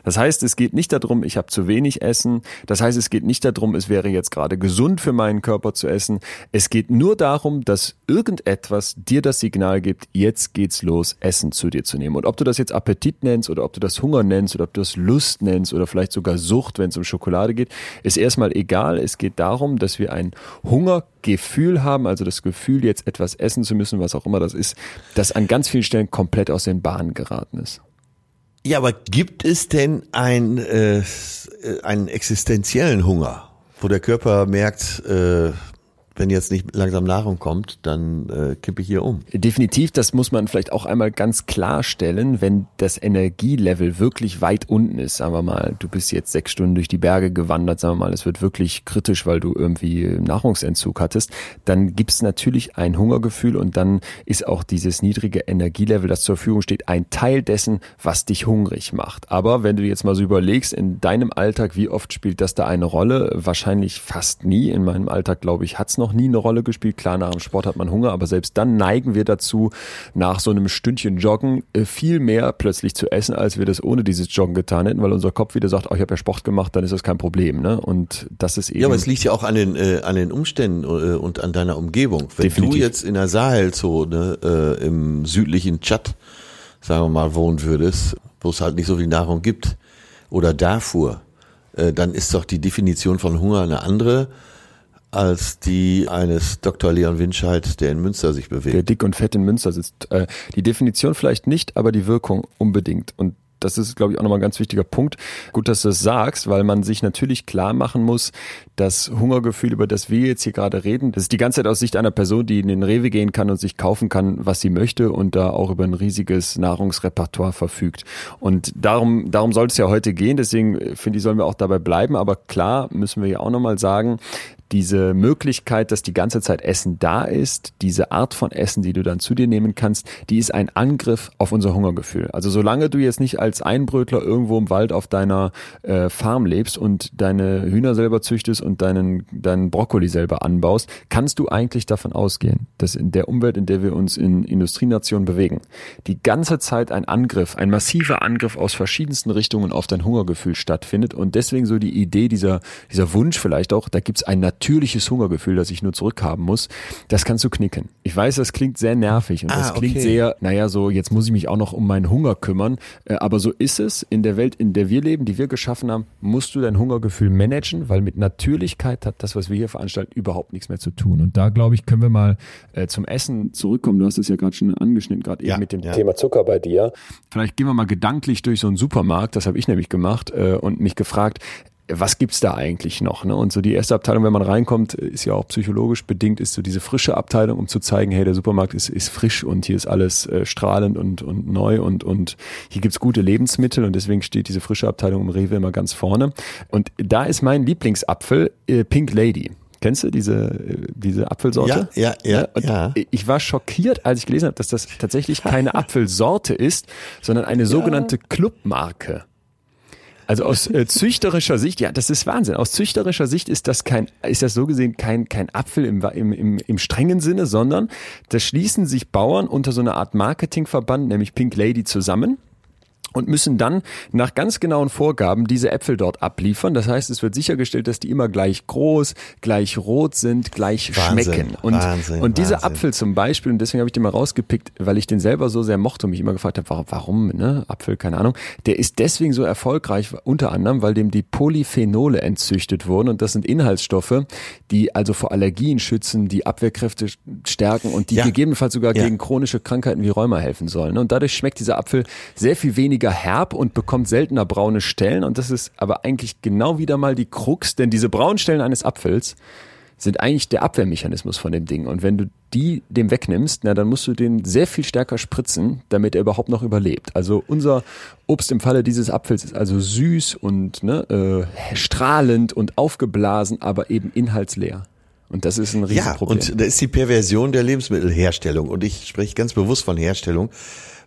Speaker 1: Das heißt, es geht nicht darum, ich habe zu wenig Essen. Das heißt, es geht nicht darum, es wäre jetzt gerade gesund für meinen Körper zu essen. Es geht nur darum, dass irgendetwas dir das Signal gibt, jetzt geht's los, Essen zu dir zu nehmen. Und ob du das jetzt Appetit nennst oder ob du das Hunger nennst oder ob du das Lust nennst oder vielleicht sogar Sucht, wenn es um Schokolade geht, ist erstmal egal. Es geht darum, dass wir ein Hungergefühl haben, also das Gefühl, jetzt etwas essen zu müssen, was auch immer das ist, das an ganz vielen Stellen komplett aus den Bahnen geraten ist.
Speaker 2: Ja, aber gibt es denn ein, äh, einen existenziellen Hunger, wo der Körper merkt, äh, wenn jetzt nicht langsam Nahrung kommt, dann äh, kippe ich hier um?
Speaker 1: Definitiv, das muss man vielleicht auch einmal ganz klarstellen, wenn das Energielevel wirklich weit unten ist, sagen wir mal, du bist jetzt sechs Stunden durch die Berge gewandert, sagen wir mal, es wird wirklich kritisch, weil du irgendwie Nahrungsentzug hattest, dann gibt es natürlich ein Hungergefühl und dann ist auch dieses niedrige Energielevel, das zur Verfügung steht, ein Teil dessen, was dich hungrig macht. Aber wenn du jetzt mal so überlegst, in deinem Alltag, wie oft spielt das da eine Rolle? Wahrscheinlich fast nie. In meinem Alltag, glaube ich, hat es noch nie eine Rolle gespielt. Klar, nach dem Sport hat man Hunger, aber selbst dann neigen wir dazu, nach so einem Stündchen Joggen äh, viel mehr plötzlich zu essen, als wir das ohne dieses Joggen getan hätten, weil unser Kopf wieder sagt, oh, ich habe ja Sport gemacht, dann ist das kein Problem. Ne? Und das ist eben...
Speaker 2: Ja, aber es liegt ja auch an den, äh, an den Umständen äh, und an deiner Umgebung. Wenn
Speaker 1: Definitiv.
Speaker 2: du jetzt in der Sahelzone äh, im südlichen Tschad, sagen wir mal, wohnen würdest, wo es halt nicht so viel Nahrung gibt, oder Darfur, äh, dann ist doch die Definition von Hunger eine andere als die eines Dr. Leon Winscheid, der in Münster sich
Speaker 1: der
Speaker 2: bewegt.
Speaker 1: dick und fett in Münster sitzt. Äh, die Definition vielleicht nicht, aber die Wirkung unbedingt. Und das ist, glaube ich, auch nochmal ein ganz wichtiger Punkt. Gut, dass du das sagst, weil man sich natürlich klar machen muss, das Hungergefühl, über das wir jetzt hier gerade reden, das ist die ganze Zeit aus Sicht einer Person, die in den Rewe gehen kann und sich kaufen kann, was sie möchte und da auch über ein riesiges Nahrungsrepertoire verfügt. Und darum, darum soll es ja heute gehen. Deswegen äh, finde ich, sollen wir auch dabei bleiben. Aber klar müssen wir ja auch nochmal sagen, diese Möglichkeit, dass die ganze Zeit Essen da ist, diese Art von Essen, die du dann zu dir nehmen kannst, die ist ein Angriff auf unser Hungergefühl. Also solange du jetzt nicht als Einbrötler irgendwo im Wald auf deiner äh, Farm lebst und deine Hühner selber züchtest und deinen, deinen Brokkoli selber anbaust, kannst du eigentlich davon ausgehen, dass in der Umwelt, in der wir uns in Industrienationen bewegen, die ganze Zeit ein Angriff, ein massiver Angriff aus verschiedensten Richtungen auf dein Hungergefühl stattfindet und deswegen so die Idee, dieser, dieser Wunsch vielleicht auch, da gibt's ein natürliches Hungergefühl, das ich nur zurückhaben muss, das kannst du knicken. Ich weiß, das klingt sehr nervig und ah, das klingt okay. sehr, naja, so jetzt muss ich mich auch noch um meinen Hunger kümmern, äh, aber so ist es in der Welt, in der wir leben, die wir geschaffen haben, musst du dein Hungergefühl managen, weil mit Natürlichkeit hat das, was wir hier veranstalten, überhaupt nichts mehr zu tun. Und da, glaube ich, können wir mal äh, zum Essen zurückkommen. Du hast es ja gerade schon angeschnitten, gerade ja, eben mit dem ja. Thema Zucker bei dir. Vielleicht gehen wir mal gedanklich durch so einen Supermarkt, das habe ich nämlich gemacht äh, und mich gefragt, was gibt's da eigentlich noch? Ne? Und so die erste Abteilung, wenn man reinkommt, ist ja auch psychologisch bedingt, ist so diese frische Abteilung, um zu zeigen, hey, der Supermarkt ist, ist frisch und hier ist alles äh, strahlend und, und neu und, und hier gibt's gute Lebensmittel und deswegen steht diese frische Abteilung im Rewe immer ganz vorne. Und da ist mein Lieblingsapfel äh, Pink Lady. Kennst du diese, äh, diese Apfelsorte?
Speaker 2: Ja, ja, ja, ja.
Speaker 1: Ich war schockiert, als ich gelesen habe, dass das tatsächlich keine Apfelsorte ist, sondern eine sogenannte ja. Clubmarke. Also aus äh, züchterischer Sicht, ja, das ist Wahnsinn. Aus züchterischer Sicht ist das kein, ist das so gesehen kein, kein Apfel im, im, im, im strengen Sinne, sondern da schließen sich Bauern unter so einer Art Marketingverband, nämlich Pink Lady, zusammen und müssen dann nach ganz genauen Vorgaben diese Äpfel dort abliefern. Das heißt, es wird sichergestellt, dass die immer gleich groß, gleich rot sind, gleich Wahnsinn, schmecken. Und, Wahnsinn, und dieser Wahnsinn. Apfel zum Beispiel, und deswegen habe ich den mal rausgepickt, weil ich den selber so sehr mochte und mich immer gefragt habe, warum, warum ne? Apfel, keine Ahnung, der ist deswegen so erfolgreich, unter anderem, weil dem die Polyphenole entzüchtet wurden. Und das sind Inhaltsstoffe, die also vor Allergien schützen, die Abwehrkräfte stärken und die ja. gegebenenfalls sogar ja. gegen chronische Krankheiten wie Rheuma helfen sollen. Und dadurch schmeckt dieser Apfel sehr viel weniger weniger herb und bekommt seltener braune Stellen. Und das ist aber eigentlich genau wieder mal die Krux, denn diese braunen Stellen eines Apfels sind eigentlich der Abwehrmechanismus von dem Ding. Und wenn du die dem wegnimmst, na, dann musst du den sehr viel stärker spritzen, damit er überhaupt noch überlebt. Also unser Obst im Falle dieses Apfels ist also süß und ne, äh, strahlend und aufgeblasen, aber eben inhaltsleer. Und das ist ein Riesenproblem.
Speaker 2: Ja, und da ist die Perversion der Lebensmittelherstellung. Und ich spreche ganz bewusst von Herstellung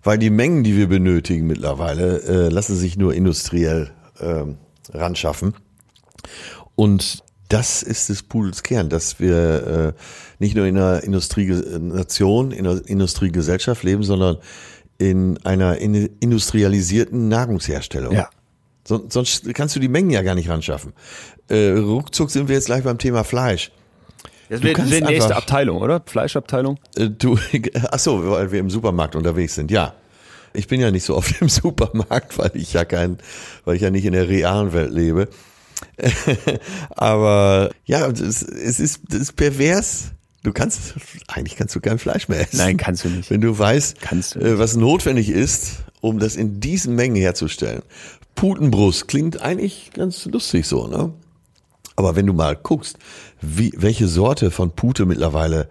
Speaker 2: weil die Mengen, die wir benötigen mittlerweile, äh, lassen sich nur industriell äh, ran schaffen. Und das ist des Pudels Kern, dass wir äh, nicht nur in einer Industrienation, in einer Industriegesellschaft leben, sondern in einer industrialisierten Nahrungsherstellung. Ja. So, sonst kannst du die Mengen ja gar nicht ran schaffen. Äh, ruckzuck sind wir jetzt gleich beim Thema Fleisch.
Speaker 1: Das wäre die nächste Abteilung, oder? Fleischabteilung?
Speaker 2: Äh, du, ach so, weil wir im Supermarkt unterwegs sind, ja. Ich bin ja nicht so oft im Supermarkt, weil ich ja kein, weil ich ja nicht in der realen Welt lebe. Aber ja, es, es ist, es ist pervers. Du kannst, eigentlich kannst du kein Fleisch mehr essen.
Speaker 1: Nein, kannst du nicht.
Speaker 2: Wenn du weißt, kannst du äh, was notwendig ist, um das in diesen Mengen herzustellen. Putenbrust klingt eigentlich ganz lustig so, ne? Aber wenn du mal guckst, wie, welche Sorte von Pute mittlerweile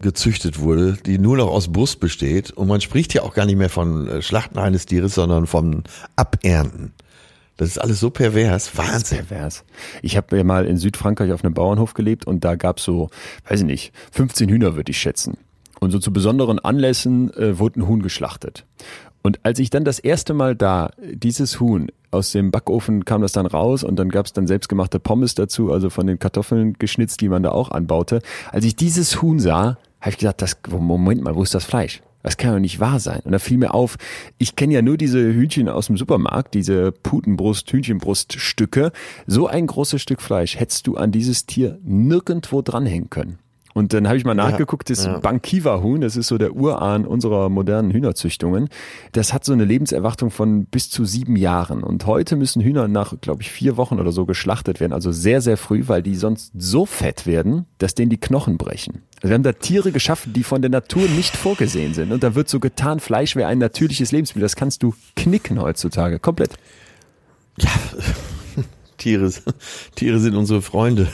Speaker 2: gezüchtet wurde, die nur noch aus Brust besteht. Und man spricht ja auch gar nicht mehr von äh, Schlachten eines Tieres, sondern vom Abernten. Das ist alles so pervers, Wahnsinn.
Speaker 1: pervers. Ich habe ja mal in Südfrankreich auf einem Bauernhof gelebt und da gab's so, weiß ich nicht, 15 Hühner würde ich schätzen. Und so zu besonderen Anlässen äh, wurde ein Huhn geschlachtet. Und als ich dann das erste Mal da dieses Huhn aus dem Backofen kam das dann raus und dann gab es dann selbstgemachte Pommes dazu, also von den Kartoffeln geschnitzt, die man da auch anbaute. Als ich dieses Huhn sah, habe ich gesagt, das, Moment mal, wo ist das Fleisch? Das kann doch nicht wahr sein. Und da fiel mir auf, ich kenne ja nur diese Hühnchen aus dem Supermarkt, diese Putenbrust, Hühnchenbruststücke. So ein großes Stück Fleisch hättest du an dieses Tier nirgendwo dranhängen können. Und dann habe ich mal nachgeguckt, das ja. Bankiva-Huhn, das ist so der Urahn unserer modernen Hühnerzüchtungen, das hat so eine Lebenserwartung von bis zu sieben Jahren. Und heute müssen Hühner nach, glaube ich, vier Wochen oder so geschlachtet werden, also sehr, sehr früh, weil die sonst so fett werden, dass denen die Knochen brechen. Also wir haben da Tiere geschaffen, die von der Natur nicht vorgesehen sind. Und da wird so getan, Fleisch wäre ein natürliches Lebensmittel. Das kannst du knicken heutzutage, komplett.
Speaker 2: Ja, Tiere, Tiere sind unsere Freunde.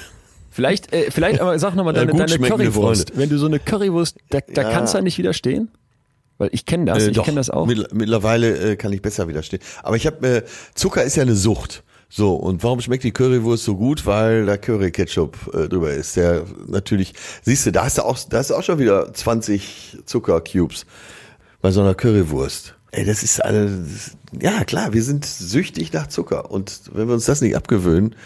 Speaker 1: Vielleicht, äh, vielleicht aber sag nochmal deine, deine Currywurst. Wenn du so eine Currywurst, da, da ja. kannst du nicht widerstehen? Weil ich kenne das, äh, ich kenne das auch.
Speaker 2: Mittlerweile äh, kann ich besser widerstehen. Aber ich habe, äh, Zucker ist ja eine Sucht. So, und warum schmeckt die Currywurst so gut? Weil da Curry-Ketchup äh, drüber ist. Der natürlich, siehst du, da hast du auch, da hast du auch schon wieder 20 Zuckercubes bei so einer Currywurst. Ey, das ist eine, ja klar, wir sind süchtig nach Zucker. Und wenn wir uns das nicht abgewöhnen,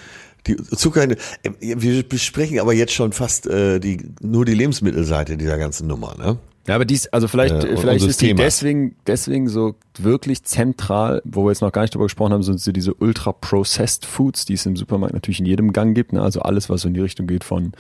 Speaker 2: die Zucker, äh, wir besprechen aber jetzt schon fast äh, die, nur die Lebensmittelseite dieser ganzen Nummer, ne?
Speaker 1: Ja, aber dies, also vielleicht,
Speaker 2: Äh, und
Speaker 1: vielleicht ist die
Speaker 2: Thema.
Speaker 1: deswegen, deswegen so wirklich zentral, wo wir jetzt noch gar nicht drüber gesprochen haben, sind so diese ultra processed Foods, die es im Supermarkt natürlich in jedem Gang gibt, ne? Also alles, was so in die Richtung geht von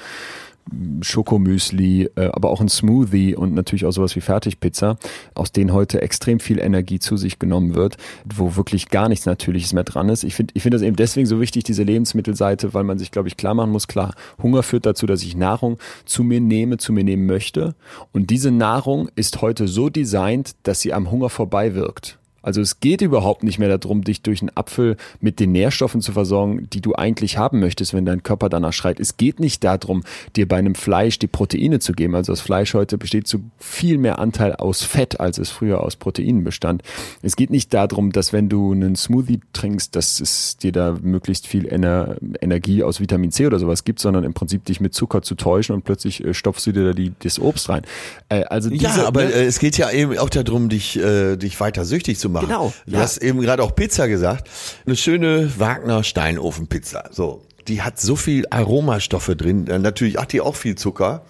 Speaker 1: Schokomüsli, äh, aber auch ein Smoothie und natürlich auch sowas wie Fertigpizza, aus denen heute extrem viel Energie zu sich genommen wird, wo wirklich gar nichts Natürliches mehr dran ist. Ich finde ich finde das eben deswegen so wichtig, diese Lebensmittelseite, weil man sich, glaube ich, klar machen muss, klar, Hunger führt dazu, dass ich Nahrung zu mir nehme, zu mir nehmen möchte. Und diese Nahrung ist heute so designt, dass sie am Hunger vorbei wirkt. Also es geht überhaupt nicht mehr darum, dich durch einen Apfel mit den Nährstoffen zu versorgen, die du eigentlich haben möchtest, wenn dein Körper danach schreit. Es geht nicht darum, dir bei einem Fleisch die Proteine zu geben. Also das Fleisch heute besteht zu viel mehr Anteil aus Fett, als es früher aus Proteinen bestand. Es geht nicht darum, dass wenn du einen Smoothie trinkst, dass es dir da möglichst viel Ener Energie aus Vitamin C oder sowas gibt, sondern im Prinzip dich mit Zucker zu täuschen und plötzlich äh, stopfst du dir da die, das Obst rein. Äh, also
Speaker 2: Ja,
Speaker 1: diese,
Speaker 2: aber
Speaker 1: ne?
Speaker 2: äh, es geht ja eben auch darum, dich, äh, dich weiter süchtig zu machen.
Speaker 1: Genau,
Speaker 2: Du
Speaker 1: ja.
Speaker 2: hast eben gerade auch Pizza gesagt. Eine schöne Wagner Steinofenpizza. So, die hat so viel Aromastoffe drin. Äh, Natürlich hat die auch viel Zucker.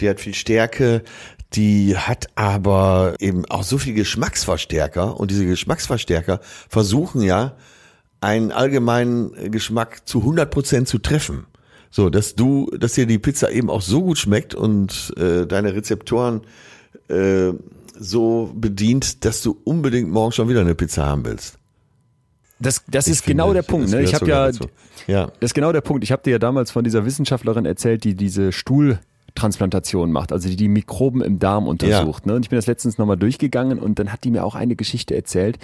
Speaker 2: Die hat viel Stärke. Die hat aber eben auch so viel Geschmacksverstärker. Und diese Geschmacksverstärker versuchen ja, einen allgemeinen Geschmack zu 100 Prozent zu treffen. So, dass du, dass dir die Pizza eben auch so gut schmeckt und äh, deine Rezeptoren äh, so bedient, dass du unbedingt morgen schon wieder eine Pizza haben willst.
Speaker 1: das, das
Speaker 2: Ich
Speaker 1: ist genau der Punkt. Ne? Ich habe ja,
Speaker 2: dazu. Ja.
Speaker 1: Das ist genau der Punkt. Ich habe dir ja damals von dieser Wissenschaftlerin erzählt, die diese Stuhltransplantation macht, also die die Mikroben im Darm untersucht. Ne? Und ich bin das letztens nochmal durchgegangen und dann hat die mir auch eine Geschichte erzählt.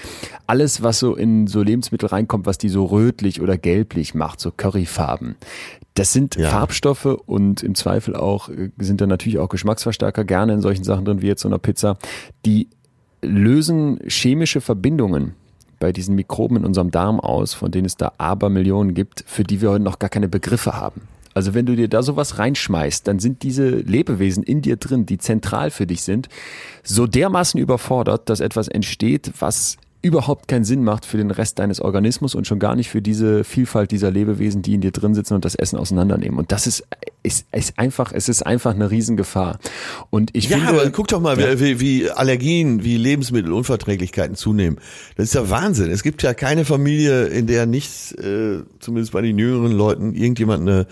Speaker 1: Alles, was so in so Lebensmittel reinkommt, was die so rötlich oder gelblich macht, so Curryfarben, das sind
Speaker 2: Ja.
Speaker 1: Farbstoffe und im Zweifel auch äh, sind da natürlich auch Geschmacksverstärker gerne in solchen Sachen drin, wie jetzt so einer Pizza, die lösen chemische Verbindungen bei diesen Mikroben in unserem Darm aus, von denen es da Abermillionen gibt, für die wir heute noch gar keine Begriffe haben. Also wenn du dir da sowas reinschmeißt, dann sind diese Lebewesen in dir drin, die zentral für dich sind, so dermaßen überfordert, dass etwas entsteht, was überhaupt keinen Sinn macht für den Rest deines Organismus und schon gar nicht für diese Vielfalt dieser Lebewesen, die in dir drin sitzen und das Essen auseinandernehmen. Und das ist, ist, ist einfach, es ist einfach eine Riesengefahr. Und ich
Speaker 2: Ja,
Speaker 1: finde,
Speaker 2: aber guck doch mal, wie, wie Allergien, wie Lebensmittelunverträglichkeiten zunehmen. Das ist ja Wahnsinn. Es gibt ja keine Familie, in der nicht, äh, zumindest bei den jüngeren Leuten, irgendjemand eine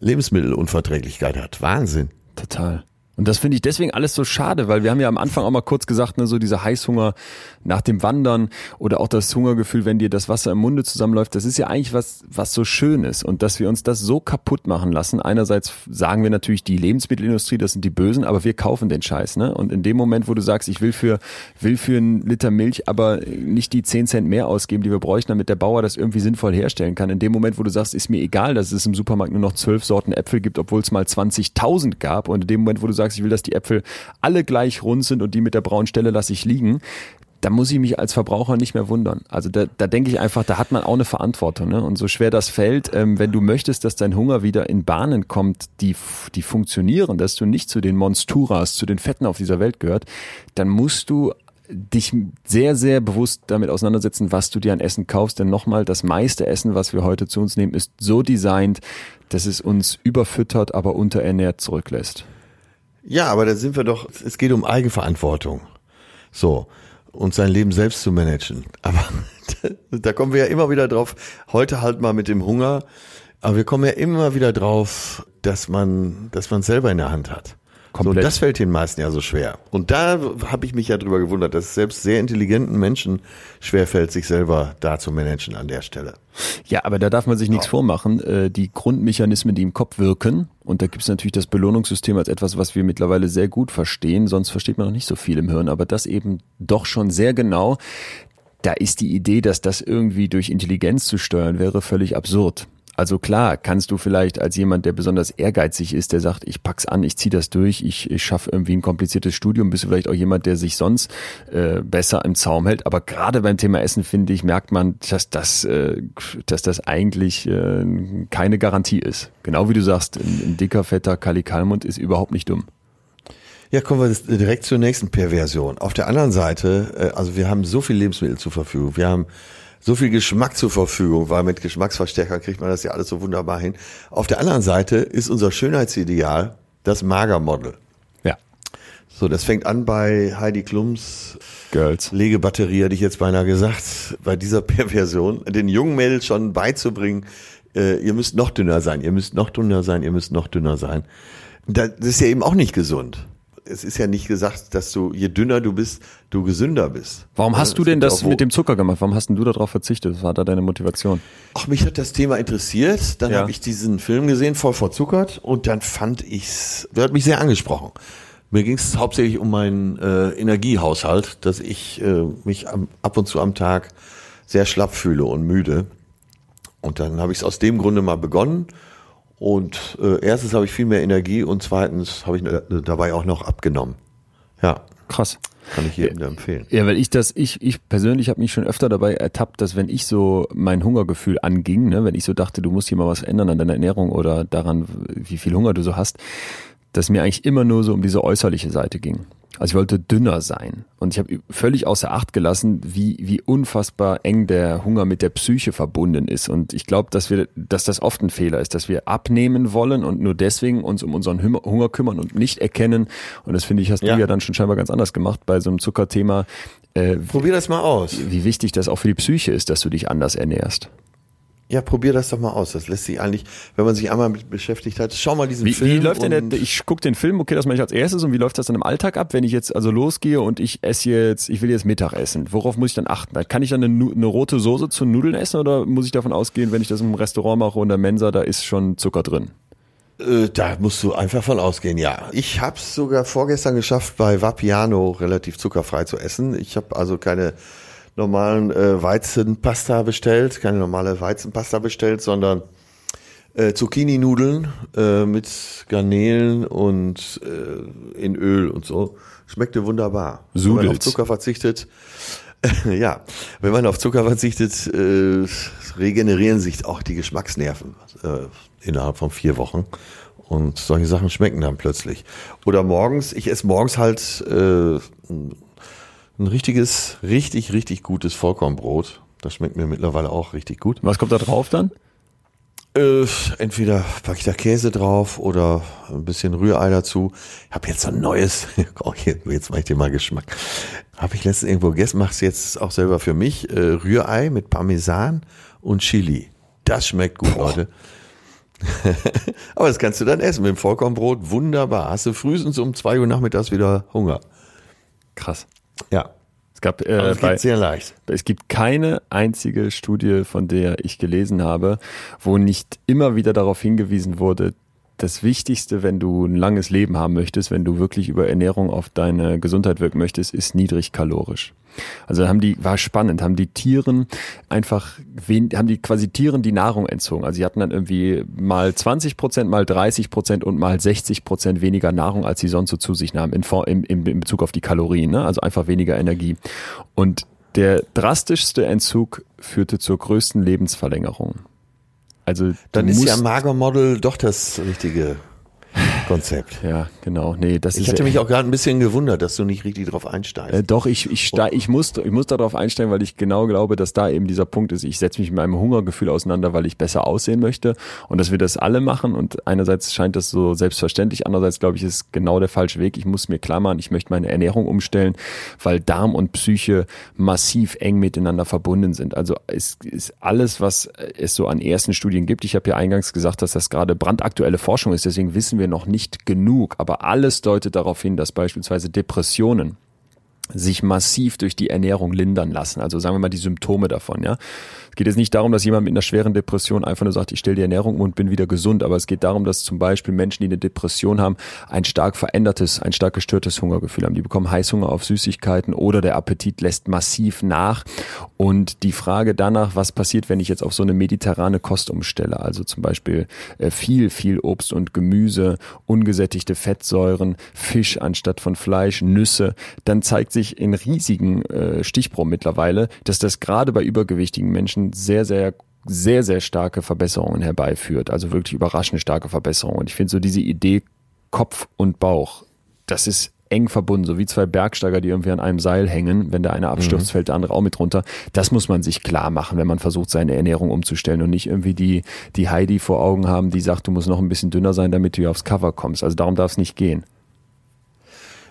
Speaker 2: Lebensmittelunverträglichkeit hat. Wahnsinn.
Speaker 1: Total. Und das finde ich deswegen alles so schade, weil wir haben ja am Anfang auch mal kurz gesagt, ne, so dieser Heißhunger nach dem Wandern oder auch das Hungergefühl, wenn dir das Wasser im Munde zusammenläuft, das ist ja eigentlich was, was so schön ist. Und dass wir uns das so kaputt machen lassen. Einerseits sagen wir natürlich, die Lebensmittelindustrie, das sind die Bösen, aber wir kaufen den Scheiß, ne? Und in dem Moment, wo du sagst, ich will für, will für einen Liter Milch aber nicht die 10 Cent mehr ausgeben, die wir bräuchten, damit der Bauer das irgendwie sinnvoll herstellen kann. In dem Moment, wo du sagst, ist mir egal, dass es im Supermarkt nur noch zwölf Sorten Äpfel gibt, obwohl es mal 20.000 gab. Und in dem Moment, wo du sagst, ich will, dass die Äpfel alle gleich rund sind und die mit der braunen Stelle lasse ich liegen, da muss ich mich als Verbraucher nicht mehr wundern. Also da, da denke ich einfach, da hat man auch eine Verantwortung. Ne? Und so schwer das fällt, ähm, wenn du möchtest, dass dein Hunger wieder in Bahnen kommt, die, die funktionieren, dass du nicht zu den Monsturas, zu den Fetten auf dieser Welt gehört, dann musst du dich sehr, sehr bewusst damit auseinandersetzen, was du dir an Essen kaufst. Denn nochmal, das meiste Essen, was wir heute zu uns nehmen, ist so designt, dass es uns überfüttert, aber unterernährt zurücklässt.
Speaker 2: Ja, aber da sind wir doch, es geht um Eigenverantwortung. So. Und sein Leben selbst zu managen. Aber da kommen wir ja immer wieder drauf. Heute halt mal mit dem Hunger. Aber wir kommen ja immer wieder drauf, dass man, dass man selber in der Hand hat. So, und
Speaker 1: Komplett.
Speaker 2: das fällt den meisten ja so schwer. Und da habe ich mich ja drüber gewundert, dass es selbst sehr intelligenten Menschen schwerfällt, sich selber da zu managen an der Stelle.
Speaker 1: Ja, aber da darf man sich nichts vormachen. Äh, Die Grundmechanismen, die im Kopf wirken, und da gibt es natürlich das Belohnungssystem als etwas, was wir mittlerweile sehr gut verstehen, sonst versteht man noch nicht so viel im Hirn, aber das eben doch schon sehr genau. Da ist die Idee, dass das irgendwie durch Intelligenz zu steuern wäre, völlig absurd. Also klar, kannst du vielleicht als jemand, der besonders ehrgeizig ist, der sagt, ich pack's an, ich zieh das durch, ich, ich schaffe irgendwie ein kompliziertes Studium, bist du vielleicht auch jemand, der sich sonst äh, besser im Zaum hält. Aber gerade beim Thema Essen, finde ich, merkt man, dass das, äh, dass das eigentlich äh, keine Garantie ist. Genau wie du sagst, ein, ein dicker, fetter Kalikalmund ist überhaupt nicht dumm.
Speaker 2: Ja, kommen wir direkt zur nächsten Perversion. Auf der anderen Seite, äh, also wir haben so viel Lebensmittel zur Verfügung. Wir haben so viel Geschmack zur Verfügung, weil mit Geschmacksverstärker kriegt man das ja alles so wunderbar hin. Auf der anderen Seite ist unser Schönheitsideal das Magermodel.
Speaker 1: Ja.
Speaker 2: So, das fängt an bei Heidi Klums
Speaker 1: Girls.
Speaker 2: Legebatterie, hätte ich jetzt beinahe gesagt, bei dieser Perversion, den jungen Mädels schon beizubringen, äh, ihr müsst noch dünner sein, ihr müsst noch dünner sein, ihr müsst noch dünner sein. Das ist ja eben auch nicht gesund es ist ja nicht gesagt, dass du, je dünner du bist, du gesünder bist.
Speaker 1: Warum hast ja, du denn das mit dem Zucker gemacht? Warum hast denn du darauf verzichtet? Was war da deine Motivation?
Speaker 2: Ach, mich hat das Thema interessiert. Dann ja. habe ich diesen Film gesehen, voll verzuckert, und dann fand ich's, der hat mich sehr angesprochen. Mir ging es hauptsächlich um meinen äh, Energiehaushalt, dass ich äh, mich am, ab und zu am Tag sehr schlapp fühle und müde. Und dann habe ich es aus dem Grunde mal begonnen und äh, erstens habe ich viel mehr Energie und zweitens habe ich äh, dabei auch noch abgenommen. Ja.
Speaker 1: Krass.
Speaker 2: Kann ich jedem empfehlen.
Speaker 1: Ja, weil ich das, ich, ich persönlich habe mich schon öfter dabei ertappt, dass wenn ich so mein Hungergefühl anging, ne, wenn ich so dachte, du musst hier mal was ändern an deiner Ernährung oder daran, wie viel Hunger du so hast, dass mir eigentlich immer nur so um diese äußerliche Seite ging. Also ich wollte dünner sein. Und ich habe völlig außer Acht gelassen, wie, wie unfassbar eng der Hunger mit der Psyche verbunden ist. Und ich glaube, dass wir, dass das oft ein Fehler ist, dass wir abnehmen wollen und nur deswegen uns um unseren Hunger kümmern und nicht erkennen. Und das finde ich, hast ja. du ja dann schon scheinbar ganz anders gemacht bei so einem Zuckerthema.
Speaker 2: Äh, Probier das mal aus.
Speaker 1: Wie wichtig das auch für die Psyche ist, dass du dich anders ernährst.
Speaker 2: Ja, probier das doch mal aus. Das lässt sich eigentlich, wenn man sich einmal mit beschäftigt hat, schau mal diesen
Speaker 1: wie,
Speaker 2: Film.
Speaker 1: Wie läuft denn der, ich gucke den Film, okay, das mache ich als erstes und wie läuft das dann im Alltag ab, wenn ich jetzt also losgehe und ich esse jetzt, ich will jetzt Mittag essen. Worauf muss ich dann achten? Kann ich dann eine, eine rote Soße zu Nudeln essen oder muss ich davon ausgehen, wenn ich das im Restaurant mache und der Mensa, da ist schon Zucker drin?
Speaker 2: Äh, da musst du einfach von ausgehen, ja. Ich habe es sogar vorgestern geschafft, bei Vapiano relativ zuckerfrei zu essen. Ich habe also keine normalen äh, Weizenpasta bestellt, keine normale Weizenpasta bestellt, sondern äh, Zucchini-Nudeln äh, mit Garnelen und äh, in Öl und so. Schmeckte wunderbar.
Speaker 1: Sudelt.
Speaker 2: Wenn man auf Zucker verzichtet, ja, wenn man auf Zucker verzichtet, äh, regenerieren sich auch die Geschmacksnerven äh, innerhalb von vier Wochen. Und solche Sachen schmecken dann plötzlich. Oder morgens, ich esse morgens halt äh, ein richtiges, richtig, richtig gutes Vollkornbrot. Das schmeckt mir mittlerweile auch richtig gut.
Speaker 1: Was kommt da drauf dann?
Speaker 2: Äh, entweder packe ich da Käse drauf oder ein bisschen Rührei dazu. Ich habe jetzt so ein neues, oh, jetzt mache ich dir mal Geschmack. Habe ich letztens irgendwo gegessen, mache es jetzt auch selber für mich. Äh, Rührei mit Parmesan und Chili. Das schmeckt gut, Boah. Leute. Aber das kannst du dann essen mit dem Vollkornbrot. Wunderbar. Hast du frühestens um zwei Uhr nachmittags wieder Hunger.
Speaker 1: Krass.
Speaker 2: Ja.
Speaker 1: Es gab äh, es
Speaker 2: bei, sehr leicht.
Speaker 1: Es gibt keine einzige Studie, von der ich gelesen habe, wo nicht immer wieder darauf hingewiesen wurde, das Wichtigste, wenn du ein langes Leben haben möchtest, wenn du wirklich über Ernährung auf deine Gesundheit wirken möchtest, ist niedrig kalorisch. Also haben die, war spannend, haben die Tieren einfach, haben die quasi Tieren die Nahrung entzogen. Also sie hatten dann irgendwie mal 20 Prozent, mal 30 Prozent und mal 60 Prozent weniger Nahrung, als sie sonst so zu sich nahmen, in, in, in Bezug auf die Kalorien, ne? also einfach weniger Energie. Und der drastischste Entzug führte zur größten Lebensverlängerung. Also
Speaker 2: dann ist ja Magermodel doch das richtige Konzept.
Speaker 1: Ja, genau. Nee, das
Speaker 2: ich
Speaker 1: ist
Speaker 2: hatte mich auch gerade ein bisschen gewundert, dass du nicht richtig drauf einsteigst.
Speaker 1: Äh, doch, ich, ich, steig, ich, muss, ich muss darauf einsteigen, weil ich genau glaube, dass da eben dieser Punkt ist. Ich setze mich mit meinem Hungergefühl auseinander, weil ich besser aussehen möchte und dass wir das alle machen. Und einerseits scheint das so selbstverständlich, andererseits glaube ich, ist genau der falsche Weg. Ich muss mir klar machen, ich möchte meine Ernährung umstellen, weil Darm und Psyche massiv eng miteinander verbunden sind. Also es ist alles, was es so an ersten Studien gibt. Ich habe ja eingangs gesagt, dass das gerade brandaktuelle Forschung ist. Deswegen wissen wir noch nicht genug. Aber alles deutet darauf hin, dass beispielsweise Depressionen sich massiv durch die Ernährung lindern lassen. Also sagen wir mal die Symptome davon, ja. Es geht jetzt nicht darum, dass jemand mit einer schweren Depression einfach nur sagt, ich stelle die Ernährung um und bin wieder gesund, aber es geht darum, dass zum Beispiel Menschen, die eine Depression haben, ein stark verändertes, ein stark gestörtes Hungergefühl haben. Die bekommen Heißhunger auf Süßigkeiten oder der Appetit lässt massiv nach. Und die Frage danach, was passiert, wenn ich jetzt auf so eine mediterrane Kost umstelle, also zum Beispiel äh, viel, viel Obst und Gemüse, ungesättigte Fettsäuren, Fisch anstatt von Fleisch, Nüsse, dann zeigt sich in riesigen äh, Stichproben mittlerweile, dass das gerade bei übergewichtigen Menschen sehr, sehr sehr, sehr starke Verbesserungen herbeiführt. Also wirklich überraschend starke Verbesserungen. Und ich finde so diese Idee Kopf und Bauch, das ist eng verbunden, so wie zwei Bergsteiger, die irgendwie an einem Seil hängen. Wenn der eine abstürzt, mhm. fällt der andere auch mit runter. Das muss man sich klar machen, wenn man versucht, seine Ernährung umzustellen und nicht irgendwie die, die Heidi vor Augen haben, die sagt, du musst noch ein bisschen dünner sein, damit du hier aufs Cover kommst. Also darum darf es nicht gehen.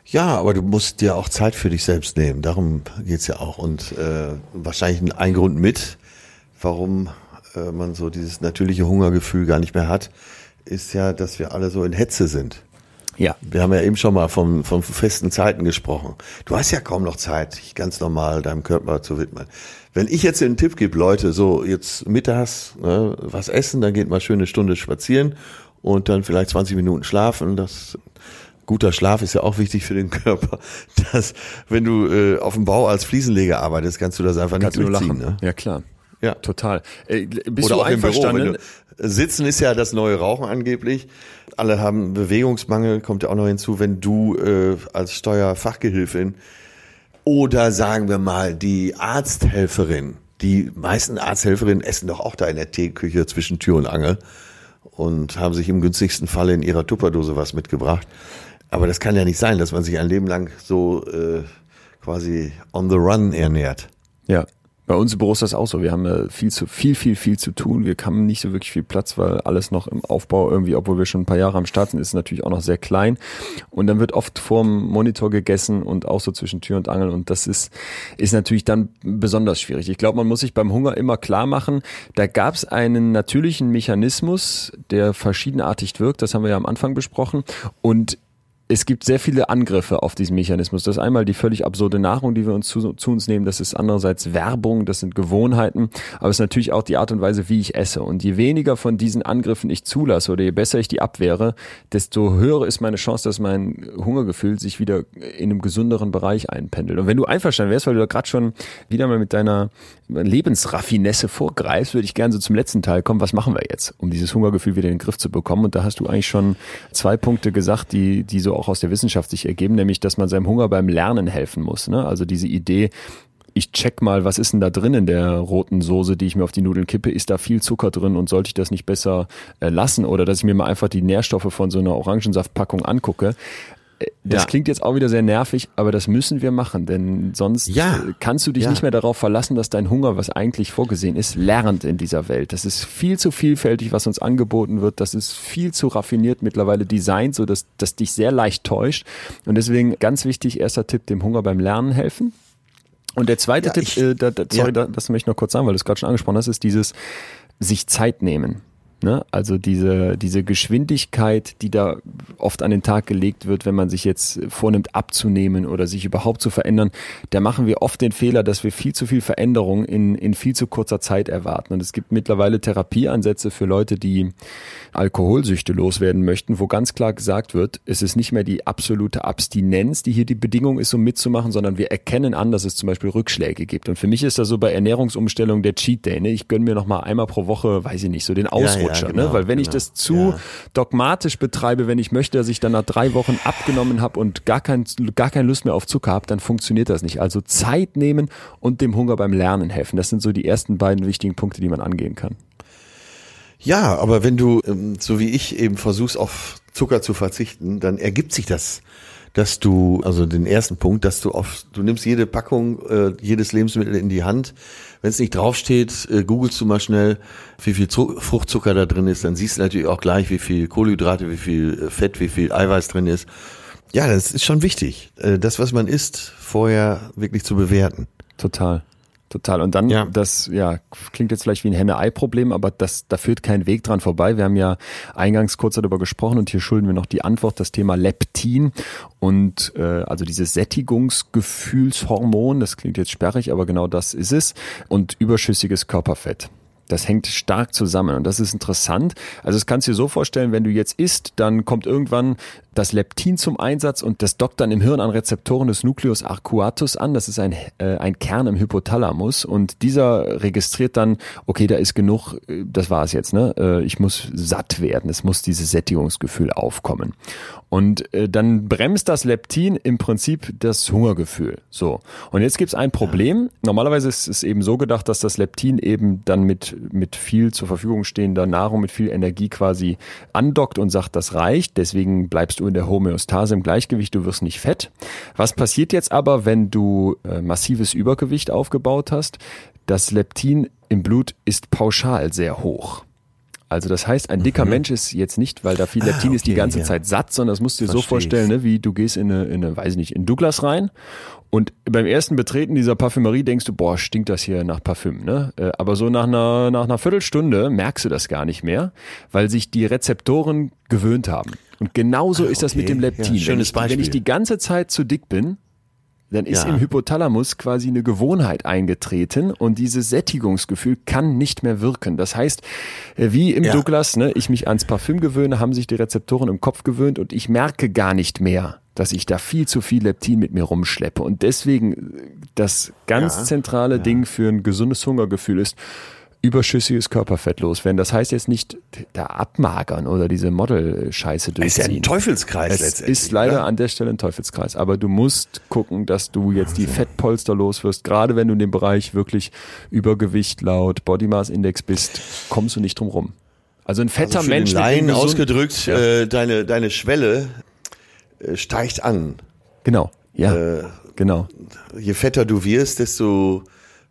Speaker 2: Ja, aber du musst dir auch Zeit für dich selbst nehmen. Darum geht's ja auch. Und äh, wahrscheinlich ein Grund mit, warum äh, man so dieses natürliche Hungergefühl gar nicht mehr hat, ist ja, dass wir alle so in Hetze sind. Ja. Wir haben ja eben schon mal von, von festen Zeiten gesprochen. Du hast ja kaum noch Zeit, dich ganz normal deinem Körper zu widmen. Wenn ich jetzt den Tipp gebe, Leute, so jetzt mittags ne, was essen, dann geht mal schön eine Stunde spazieren und dann vielleicht 20 Minuten schlafen, das guter Schlaf ist ja auch wichtig für den Körper, dass wenn du äh, auf dem Bau als Fliesenleger arbeitest, kannst du das einfach kannst nicht durchziehen. Ne?
Speaker 1: Ja klar. Ja, total.
Speaker 2: Äh, bist Oder du auch einverstanden? Im Büro, du, Sitzen ist ja das neue Rauchen angeblich. Alle haben Bewegungsmangel, kommt ja auch noch hinzu, wenn du äh, als Steuerfachgehilfin oder sagen wir mal die Arzthelferin, die meisten Arzthelferinnen essen doch auch da in der Teeküche zwischen Tür und Angel und haben sich im günstigsten Falle in ihrer Tupperdose was mitgebracht. Aber das kann ja nicht sein, dass man sich ein Leben lang so äh, quasi on the run ernährt.
Speaker 1: Ja, bei uns im Büro ist das auch so. Wir haben ja viel zu viel, viel, viel zu tun. Wir haben nicht so wirklich viel Platz, weil alles noch im Aufbau irgendwie, obwohl wir schon ein paar Jahre am Start sind, ist natürlich auch noch sehr klein. Und dann wird oft vorm Monitor gegessen und auch so zwischen Tür und Angel. Und das ist, ist natürlich dann besonders schwierig. Ich glaube, man muss sich beim Hunger immer klar machen, da gab es einen natürlichen Mechanismus, der verschiedenartig wirkt. Das haben wir ja am Anfang besprochen. Und es gibt sehr viele Angriffe auf diesen Mechanismus. Das ist einmal die völlig absurde Nahrung, die wir uns zu, zu, uns nehmen. Das ist andererseits Werbung, das sind Gewohnheiten. Aber es ist natürlich auch die Art und Weise, wie ich esse. Und je weniger von diesen Angriffen ich zulasse oder je besser ich die abwehre, desto höher ist meine Chance, dass mein Hungergefühl sich wieder in einem gesünderen Bereich einpendelt. Und wenn du einverstanden wärst, weil du da gerade schon wieder mal mit deiner Lebensraffinesse vorgreifst, würde ich gerne so zum letzten Teil kommen. Was machen wir jetzt, um dieses Hungergefühl wieder in den Griff zu bekommen? Und da hast du eigentlich schon zwei Punkte gesagt, die, die so auch aus der Wissenschaft sich ergeben, nämlich, dass man seinem Hunger beim Lernen helfen muss. Ne? Also diese Idee, ich check mal, was ist denn da drin in der roten Soße, die ich mir auf die Nudeln kippe? Ist da viel Zucker drin und sollte ich das nicht besser äh, lassen? Oder dass ich mir mal einfach die Nährstoffe von so einer Orangensaftpackung angucke. Das ja. klingt jetzt auch wieder sehr nervig, aber das müssen wir machen, denn sonst ja. kannst du dich ja. nicht mehr darauf verlassen, dass dein Hunger, was eigentlich vorgesehen ist, lernt in dieser Welt. Das ist viel zu vielfältig, was uns angeboten wird. Das ist viel zu raffiniert mittlerweile designt, so dass das dich sehr leicht täuscht. Und deswegen ganz wichtig, erster Tipp, dem Hunger beim Lernen helfen. Und der zweite Tipp, ich, äh, da, da, sorry, da, das möchte ich noch kurz sagen, weil du es gerade schon angesprochen hast, ist dieses sich Zeit nehmen. Ne? Also diese, diese Geschwindigkeit, die da oft an den Tag gelegt wird, wenn man sich jetzt vornimmt abzunehmen oder sich überhaupt zu verändern, da machen wir oft den Fehler, dass wir viel zu viel Veränderung in, in viel zu kurzer Zeit erwarten. Und es gibt mittlerweile Therapieansätze für Leute, die Alkoholsüchte loswerden möchten, wo ganz klar gesagt wird, es ist nicht mehr die absolute Abstinenz, die hier die Bedingung ist, um mitzumachen, sondern wir erkennen an, dass es zum Beispiel Rückschläge gibt. Und für mich ist das so bei Ernährungsumstellung der Cheat Day. Ne? Ich gönne mir noch mal einmal pro Woche, weiß ich nicht, so den Ausrutscher. Ja, ja. Culture, ja, genau, ne? Weil wenn genau. ich das zu ja. dogmatisch betreibe, wenn ich möchte, dass ich dann nach drei Wochen abgenommen habe und gar, kein, gar keine Lust mehr auf Zucker habe, dann funktioniert das nicht. Also Zeit nehmen und dem Hunger beim Lernen helfen. Das sind so die ersten beiden wichtigen Punkte, die man angehen kann.
Speaker 2: Ja, aber wenn du, ähm, so wie ich eben versuchst, auf Zucker zu verzichten, dann ergibt sich das dass du, also den ersten Punkt, dass du auf, du nimmst jede Packung, äh, jedes Lebensmittel in die Hand. Wenn es nicht draufsteht, äh, googelst du mal schnell, wie viel Zu Fruchtzucker da drin ist, dann siehst du natürlich auch gleich, wie viel Kohlenhydrate, wie viel äh, Fett, wie viel Eiweiß drin ist. Ja, das ist schon wichtig, äh, das, was man isst, vorher wirklich zu bewerten.
Speaker 1: Total. Total. Und dann, ja. das ja, klingt jetzt vielleicht wie ein Henne-Ei-Problem, aber das, da führt kein Weg dran vorbei. Wir haben ja eingangs kurz darüber gesprochen und hier schulden wir noch die Antwort, das Thema Leptin und äh, also dieses Sättigungsgefühlshormon, das klingt jetzt sperrig, aber genau das ist es, und überschüssiges Körperfett. Das hängt stark zusammen und das ist interessant. Also es kannst du dir so vorstellen, wenn du jetzt isst, dann kommt irgendwann das Leptin zum Einsatz und das dockt dann im Hirn an Rezeptoren des Nucleus arcuatus an. Das ist ein, äh, ein Kern im Hypothalamus und dieser registriert dann, okay, da ist genug, äh, das war es jetzt, ne? Äh, ich muss satt werden, es muss dieses Sättigungsgefühl aufkommen. Und äh, dann bremst das Leptin im Prinzip das Hungergefühl. So. Und jetzt gibt's ein Problem. Normalerweise ist es eben so gedacht, dass das Leptin eben dann mit, mit viel zur Verfügung stehender Nahrung, mit viel Energie quasi andockt und sagt, das reicht. Deswegen bleibst du du in der Homöostase im Gleichgewicht, du wirst nicht fett. Was passiert jetzt aber, wenn du äh, massives Übergewicht aufgebaut hast? Das Leptin im Blut ist pauschal sehr hoch. Also das heißt, ein dicker mhm. Mensch ist jetzt nicht, weil da viel Leptin ah, okay, ist, die ganze ja. Zeit satt, sondern das musst du dir Versteh so vorstellen, ne, wie du gehst in eine, in eine, weiß ich nicht, in Douglas rein und beim ersten Betreten dieser Parfümerie denkst du, boah, stinkt das hier nach Parfüm, ne? Äh, aber so nach einer, nach einer Viertelstunde merkst du das gar nicht mehr, weil sich die Rezeptoren gewöhnt haben. Und genauso ah, ist das mit dem Leptin. Ja,
Speaker 2: schönes
Speaker 1: wenn, ich, wenn ich die ganze Zeit zu dick bin, dann ist ja. im Hypothalamus quasi eine Gewohnheit eingetreten und dieses Sättigungsgefühl kann nicht mehr wirken. Das heißt, äh, wie im ja. Douglas, ne, ich mich ans Parfüm gewöhne, haben sich die Rezeptoren im Kopf gewöhnt und ich merke gar nicht mehr, dass ich da viel zu viel Leptin mit mir rumschleppe. Und deswegen äh, das ganz ja. zentrale Ding für ein gesundes Hungergefühl ist, überschüssiges Körperfett loswerden. Das heißt jetzt nicht da abmagern oder diese Model-Scheiße durchziehen.
Speaker 2: Es ist ja ein Teufelskreis
Speaker 1: es
Speaker 2: letztendlich.
Speaker 1: ist leider oder? an der Stelle ein Teufelskreis. Aber du musst gucken, dass du jetzt die Fettpolster loswirst. Gerade wenn du in dem Bereich wirklich Übergewicht laut Body Mass Index bist, kommst du nicht drum rum. Also ein fetter
Speaker 2: also für
Speaker 1: Mensch.
Speaker 2: Den Laien ausgedrückt, ja. äh, deine, deine Schwelle äh, steigt an.
Speaker 1: Genau, ja. Äh, genau.
Speaker 2: Je fetter du wirst, desto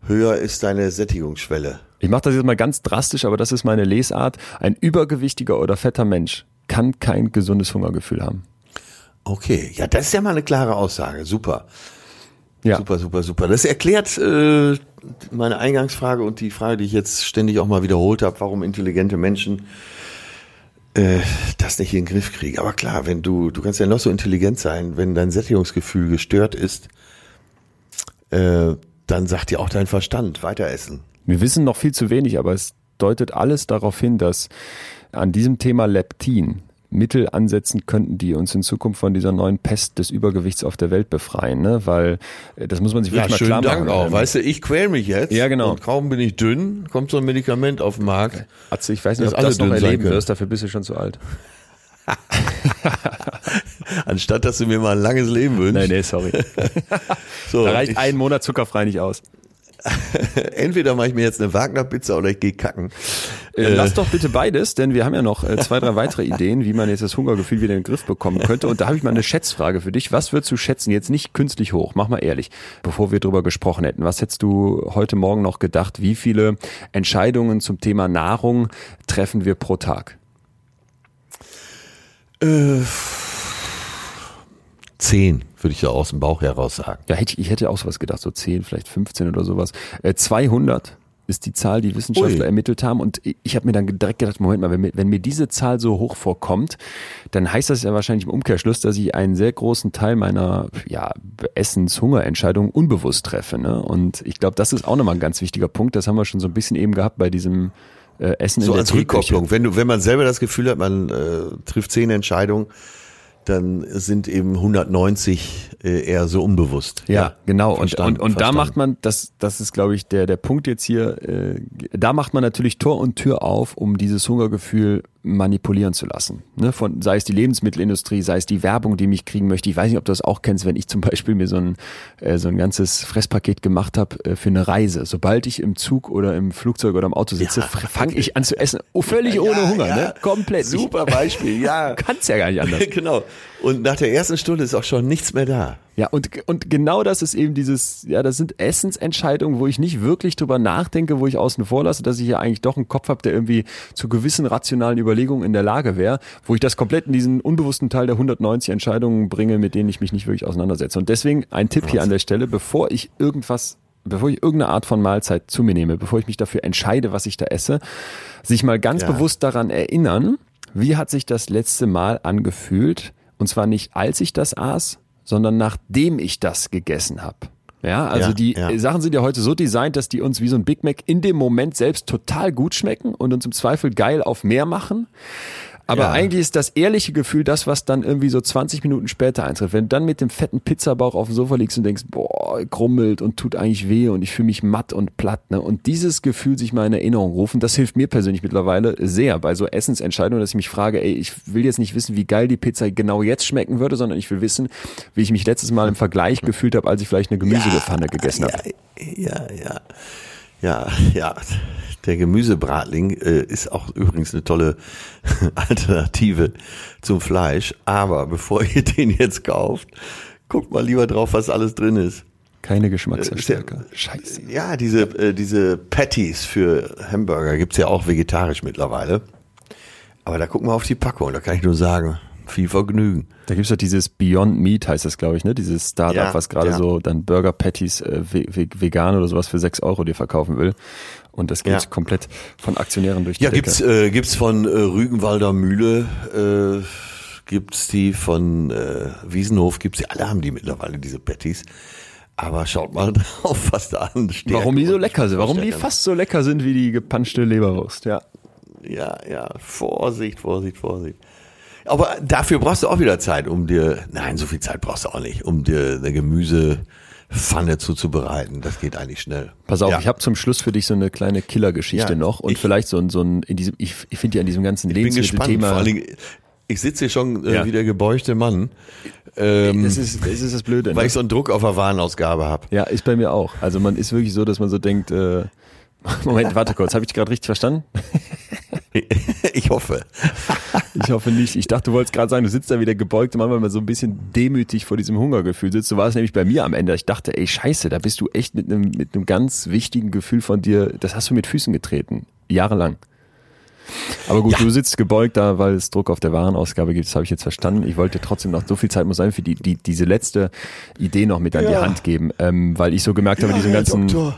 Speaker 2: höher ist deine Sättigungsschwelle.
Speaker 1: Ich mache das jetzt mal ganz drastisch, aber das ist meine Lesart. Ein übergewichtiger oder fetter Mensch kann kein gesundes Hungergefühl haben.
Speaker 2: Okay, ja, das ist ja mal eine klare Aussage. Super. Ja. Super, super, super. Das erklärt äh, meine Eingangsfrage und die Frage, die ich jetzt ständig auch mal wiederholt habe, warum intelligente Menschen äh, das nicht in den Griff kriegen. Aber klar, wenn du, du kannst ja noch so intelligent sein, wenn dein Sättigungsgefühl gestört ist, äh, dann sagt dir auch dein Verstand, weiter essen.
Speaker 1: Wir wissen noch viel zu wenig, aber es deutet alles darauf hin, dass an diesem Thema Leptin Mittel ansetzen könnten, die uns in Zukunft von dieser neuen Pest des Übergewichts auf der Welt befreien, ne? Weil äh, das muss man sich wirklich ja, mal klar
Speaker 2: Dank machen. Auch. Weißt du, ich quäl mich jetzt.
Speaker 1: Ja, genau.
Speaker 2: Und kaum bin ich dünn, kommt so ein Medikament auf den Markt.
Speaker 1: Atze, ich weiß nicht, ob du das noch erleben wirst, dafür bist du schon zu alt.
Speaker 2: Anstatt dass du mir mal ein langes Leben wünschst.
Speaker 1: Nein, nee, sorry. so, da reicht ein Monat zuckerfrei nicht aus.
Speaker 2: Entweder mache ich mir jetzt eine Wagner-Pizza oder ich gehe kacken.
Speaker 1: Äh, äh, lass doch bitte beides, denn wir haben ja noch äh, zwei, drei weitere Ideen, wie man jetzt das Hungergefühl wieder in den Griff bekommen könnte. Und da habe ich mal eine Schätzfrage für dich. Was würdest du schätzen? Jetzt nicht künstlich hoch, mach mal ehrlich, bevor wir drüber gesprochen hätten. Was hättest du heute Morgen noch gedacht? Wie viele Entscheidungen zum Thema Nahrung treffen wir pro Tag?
Speaker 2: Äh, zehn würde ich ja aus dem Bauch heraus sagen.
Speaker 1: Ja, ich hätte auch sowas gedacht, so 10, vielleicht 15 oder sowas. Äh, 200 ist die Zahl, die Wissenschaftler Ui. ermittelt haben. Und ich habe mir dann direkt gedacht, Moment mal, wenn mir, wenn mir diese Zahl so hoch vorkommt, dann heißt das ja wahrscheinlich im Umkehrschluss, dass ich einen sehr großen Teil meiner ja, Essens-Hungerentscheidungen unbewusst treffe. Ne? Und ich glaube, das ist auch nochmal ein ganz wichtiger Punkt. Das haben wir schon so ein bisschen eben gehabt bei diesem äh, Essen
Speaker 2: so
Speaker 1: in der
Speaker 2: als Rückkopplung. Wenn du, wenn man selber das Gefühl hat, man äh, trifft zehn Entscheidungen, dann sind eben 190 äh, eher so unbewusst.
Speaker 1: Ja, ja genau. Und, und, und da macht man, das, das ist, glaube ich, der, der Punkt jetzt hier, äh, da macht man natürlich Tor und Tür auf, um dieses Hungergefühl manipulieren zu lassen. Ne? Von, sei es die Lebensmittelindustrie, sei es die Werbung, die mich kriegen möchte. Ich weiß nicht, ob du das auch kennst, wenn ich zum Beispiel mir so ein, äh, so ein ganzes Fresspaket gemacht habe äh, für eine Reise. Sobald ich im Zug oder im Flugzeug oder im Auto sitze, ja, fange ich an zu essen. Oh, völlig ohne ja, Hunger, ja. ne? Komplett.
Speaker 2: Super Beispiel, ja.
Speaker 1: Kannst ja gar nicht anders.
Speaker 2: genau. Und nach der ersten Stunde ist auch schon nichts mehr da.
Speaker 1: Ja, und, und genau das ist eben dieses, ja, das sind Essensentscheidungen, wo ich nicht wirklich drüber nachdenke, wo ich außen vor lasse, dass ich ja eigentlich doch einen Kopf habe, der irgendwie zu gewissen rationalen Überlegungen in der Lage wäre, wo ich das komplett in diesen unbewussten Teil der 190 Entscheidungen bringe, mit denen ich mich nicht wirklich auseinandersetze. Und deswegen ein Tipp hier an der Stelle, bevor ich irgendwas bevor ich irgendeine Art von Mahlzeit zu mir nehme, bevor ich mich dafür entscheide, was ich da esse, sich mal ganz
Speaker 2: Ja.
Speaker 1: bewusst daran erinnern, wie hat sich das letzte Mal angefühlt? Und zwar nicht als ich das aß, sondern nachdem ich das gegessen habe. Ja, also
Speaker 2: Ja,
Speaker 1: die
Speaker 2: ja.
Speaker 1: Sachen sind ja heute so designt, dass die uns wie so ein Big Mac in dem Moment selbst total gut schmecken und uns im Zweifel geil auf mehr machen. Aber
Speaker 2: Ja.
Speaker 1: eigentlich ist das ehrliche Gefühl das, was dann irgendwie so 20 Minuten später eintritt. Wenn du dann mit dem fetten Pizzabauch auf dem Sofa liegst und denkst, boah, krummelt und tut eigentlich weh und ich fühle mich matt und platt. Ne? Und dieses Gefühl sich mal in Erinnerung rufen, das hilft mir persönlich mittlerweile sehr bei so Essensentscheidungen, dass ich mich frage, ey, ich will jetzt nicht wissen, wie geil die Pizza genau jetzt schmecken würde, sondern ich will wissen, wie ich mich letztes Mal im Vergleich gefühlt habe, als ich vielleicht eine Gemüsepfanne gegessen habe.
Speaker 2: Ja, ja. Ja, ja. Der Gemüsebratling äh, ist auch übrigens eine tolle Alternative zum Fleisch. Aber bevor ihr den jetzt kauft, guckt mal lieber drauf, was alles drin ist.
Speaker 1: Keine Geschmacksverstärker. Scheiße.
Speaker 2: Ja, diese, äh, diese Patties für Hamburger gibt's ja auch vegetarisch mittlerweile. Aber da guck mal auf die Packung, da kann ich nur sagen, viel Vergnügen.
Speaker 1: Da gibt's doch dieses Beyond Meat, heißt das, glaube ich, ne? Dieses Startup,
Speaker 2: Ja,
Speaker 1: was gerade
Speaker 2: ja.
Speaker 1: so dann Burger Patties äh, ve ve vegan oder sowas für 6 Euro dir verkaufen will. Und das gibt's
Speaker 2: Ja.
Speaker 1: komplett von Aktionären durch die
Speaker 2: Ja,
Speaker 1: Decke.
Speaker 2: gibt's äh, gibt's von äh, Rügenwalder Mühle, äh, gibt's die von äh, Wiesenhof, gibt's die, alle haben die mittlerweile, diese Patties. Aber schaut mal drauf, was da an Stärke
Speaker 1: Warum die so lecker sind, warum die fast so lecker sind wie die gepanschte Leberwurst, ja.
Speaker 2: Ja, ja, Vorsicht, Vorsicht, Vorsicht. Aber dafür brauchst du auch wieder Zeit, um dir, nein, so viel Zeit brauchst du auch nicht, um dir eine Gemüsepfanne zuzubereiten. Das geht eigentlich schnell.
Speaker 1: Pass auf,
Speaker 2: ja.
Speaker 1: ich habe zum Schluss für dich so eine kleine Killergeschichte
Speaker 2: Ja,
Speaker 1: noch und
Speaker 2: ich-
Speaker 1: vielleicht so ein, so ein in diesem, ich, ich finde ja an diesem ganzen
Speaker 2: bin gespannt. Vor
Speaker 1: Lebensmittelthema.
Speaker 2: allen Dingen, ich sitze hier schon äh,
Speaker 1: Ja.
Speaker 2: wie der gebeugte Mann, ähm,
Speaker 1: Das ist, das ist das Blöde.
Speaker 2: weil
Speaker 1: Ne?
Speaker 2: ich so einen Druck auf der Warenausgabe habe.
Speaker 1: Ja, ist bei mir auch. Also man ist wirklich so, dass man so denkt, äh, Moment, warte kurz, habe ich dich gerade richtig verstanden?
Speaker 2: ich hoffe.
Speaker 1: Ich hoffe nicht. Ich dachte, du wolltest gerade sagen, du sitzt da wie der gebeugte Mann, weil man so ein bisschen demütig vor diesem Hungergefühl sitzt. So war es nämlich bei mir am Ende. Ich dachte, ey, scheiße, da bist du echt mit einem, mit einem ganz wichtigen Gefühl von dir, das hast du mit Füßen getreten. Jahrelang. Aber gut,
Speaker 2: Ja.
Speaker 1: du sitzt gebeugt da, weil es Druck auf der Warenausgabe gibt. Das habe ich jetzt verstanden. Ich wollte trotzdem noch so viel Zeit muss sein für die, die diese letzte Idee noch mit an die
Speaker 2: Ja.
Speaker 1: Hand geben, ähm, weil ich so gemerkt habe,
Speaker 2: Ja,
Speaker 1: diesem
Speaker 2: Herr
Speaker 1: ganzen,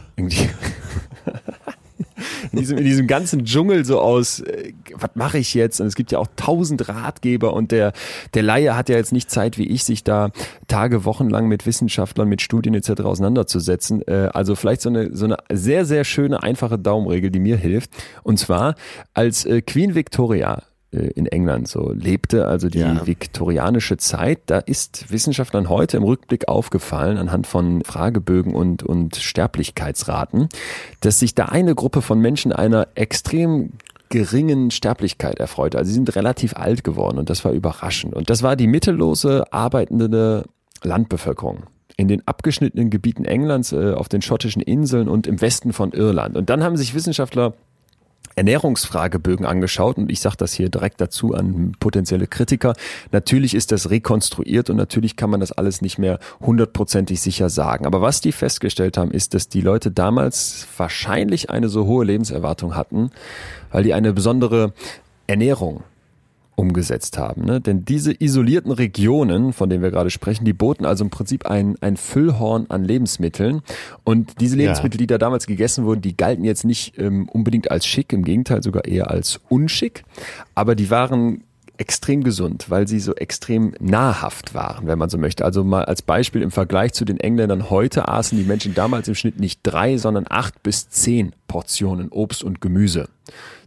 Speaker 1: in diesem, in diesem ganzen Dschungel so aus, äh, was mache ich jetzt? Und es gibt ja auch tausend Ratgeber und der, der Laie hat ja jetzt nicht Zeit wie ich, sich da Tage, Wochen lang mit Wissenschaftlern, mit Studien etc. auseinanderzusetzen. Äh, also vielleicht so eine, so eine sehr, sehr schöne, einfache Daumenregel, die mir hilft. Und zwar, als äh, Queen Victoria in England so lebte, also die
Speaker 2: Ja.
Speaker 1: viktorianische Zeit, da ist Wissenschaftlern heute im Rückblick aufgefallen, anhand von Fragebögen und, und Sterblichkeitsraten, dass sich da eine Gruppe von Menschen einer extrem geringen Sterblichkeit erfreut. Also sie sind relativ alt geworden und das war überraschend. Und das war die mittellose arbeitende Landbevölkerung in den abgeschnittenen Gebieten Englands, äh, auf den schottischen Inseln und im Westen von Irland. Und dann haben sich Wissenschaftler Ernährungsfragebögen angeschaut und ich sage das hier direkt dazu an potenzielle Kritiker. Natürlich ist das rekonstruiert und natürlich kann man das alles nicht mehr hundertprozentig sicher sagen. Aber was die festgestellt haben, ist, dass die Leute damals wahrscheinlich eine so hohe Lebenserwartung hatten, weil die eine besondere Ernährung umgesetzt haben. Ne? Denn diese isolierten Regionen, von denen wir gerade sprechen, die boten also im Prinzip ein, ein Füllhorn an Lebensmitteln. Und diese Lebensmittel, die da damals gegessen wurden, die galten jetzt nicht ähm, unbedingt als schick, im Gegenteil sogar eher als unschick. Aber die waren extrem gesund, weil sie so extrem nahrhaft waren, wenn man so möchte. Also mal als Beispiel im Vergleich zu den Engländern heute aßen die Menschen damals im Schnitt nicht drei, sondern acht bis zehn Portionen Obst und Gemüse.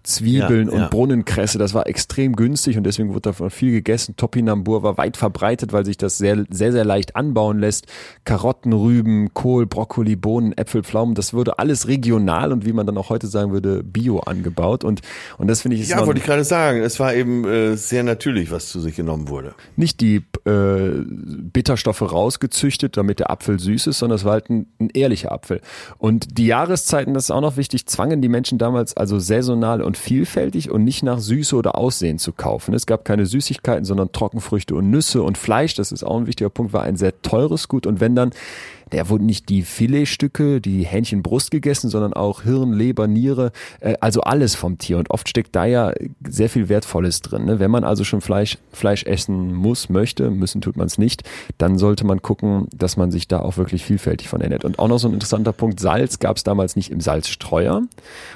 Speaker 1: Zwiebeln
Speaker 2: Ja,
Speaker 1: und
Speaker 2: ja.
Speaker 1: Brunnenkresse, das war extrem günstig und deswegen wurde davon viel gegessen. Topinambur war weit verbreitet, weil sich das sehr, sehr, sehr leicht anbauen lässt. Karotten, Rüben, Kohl, Brokkoli, Bohnen, Äpfel, Pflaumen, das wurde alles regional und wie man dann auch heute sagen würde, bio angebaut und, und das finde ich
Speaker 2: Ja, wollte ich gerade sagen. Es war eben äh, sehr natürlich, was zu sich genommen wurde.
Speaker 1: nicht die äh, Bitterstoffe rausgezüchtet, damit der Apfel süß ist, sondern es war halt ein, ein ehrlicher Apfel. Und die Jahreszeiten, das ist auch noch wichtig, zwangen die Menschen damals also saisonal und vielfältig und nicht nach Süße oder Aussehen zu kaufen. Es gab keine Süßigkeiten, sondern Trockenfrüchte und Nüsse und Fleisch, das ist auch ein wichtiger Punkt, war ein sehr teures Gut. Und wenn dann da wurden nicht die Filetstücke, die Hähnchenbrust gegessen, sondern auch Hirn, Leber, Niere, äh, also alles vom Tier. Und oft steckt da ja sehr viel Wertvolles drin. Ne? Wenn man also schon Fleisch, Fleisch essen muss, möchte, müssen tut man es nicht, dann sollte man gucken, dass man sich da auch wirklich vielfältig von ernährt. Und auch noch so ein interessanter Punkt, Salz gab es damals nicht im Salzstreuer.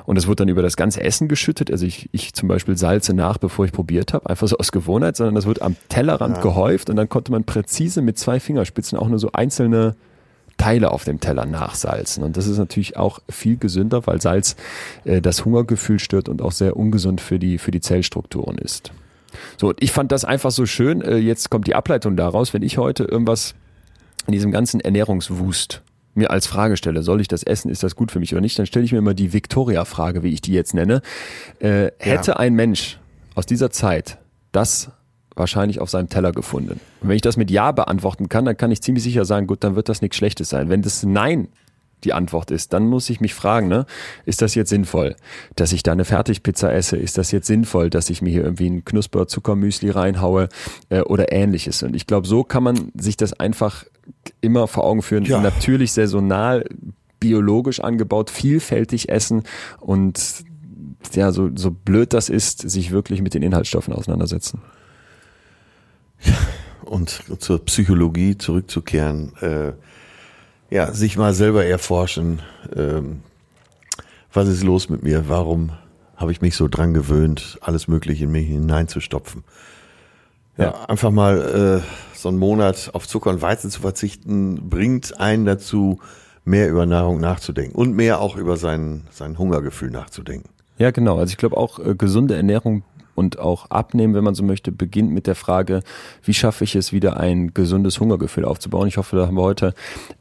Speaker 1: Und es wurde dann über das ganze Essen geschüttet. Also ich, ich zum Beispiel salze nach, bevor ich probiert habe, einfach so aus Gewohnheit, sondern das wird am Tellerrand ja. gehäuft und dann konnte man präzise mit zwei Fingerspitzen auch nur so einzelne Teile auf dem Teller nachsalzen. Und das ist natürlich auch viel gesünder, weil Salz äh, das Hungergefühl stört und auch sehr ungesund für die, für die Zellstrukturen ist. So, ich fand das einfach so schön. Äh, jetzt kommt die Ableitung daraus, wenn ich heute irgendwas in diesem ganzen Ernährungswust mir als Frage stelle, soll ich das essen, ist das gut für mich oder nicht, dann stelle ich mir immer die Victoria-Frage, wie ich die jetzt nenne. Äh, hätte ja. ein Mensch aus dieser Zeit das wahrscheinlich auf seinem Teller gefunden. Und wenn ich das mit Ja beantworten kann, dann kann ich ziemlich sicher sagen, gut, dann wird das nichts Schlechtes sein. Wenn das Nein die Antwort ist, dann muss ich mich fragen, ne, ist das jetzt sinnvoll, dass ich da eine Fertigpizza esse? Ist das jetzt sinnvoll, dass ich mir hier irgendwie ein Knusper Zuckermüsli reinhaue äh, oder ähnliches? Und ich glaube, so kann man sich das einfach immer vor Augen führen. Ja. Natürlich saisonal, biologisch angebaut, vielfältig essen und ja, so, so blöd das ist, sich wirklich mit den Inhaltsstoffen auseinandersetzen
Speaker 2: und zur Psychologie zurückzukehren, äh, ja, sich mal selber erforschen, ähm, was ist los mit mir, warum habe ich mich so dran gewöhnt, alles Mögliche in mich hineinzustopfen. Ja, ja. einfach mal äh, so einen Monat auf Zucker und Weizen zu verzichten, bringt einen dazu, mehr über Nahrung nachzudenken und mehr auch über sein, sein Hungergefühl nachzudenken.
Speaker 1: Ja, genau. Also ich glaube auch äh, gesunde Ernährung und auch Abnehmen, wenn man so möchte, beginnt mit der Frage, wie schaffe ich es wieder ein gesundes Hungergefühl aufzubauen. Ich hoffe, da haben wir heute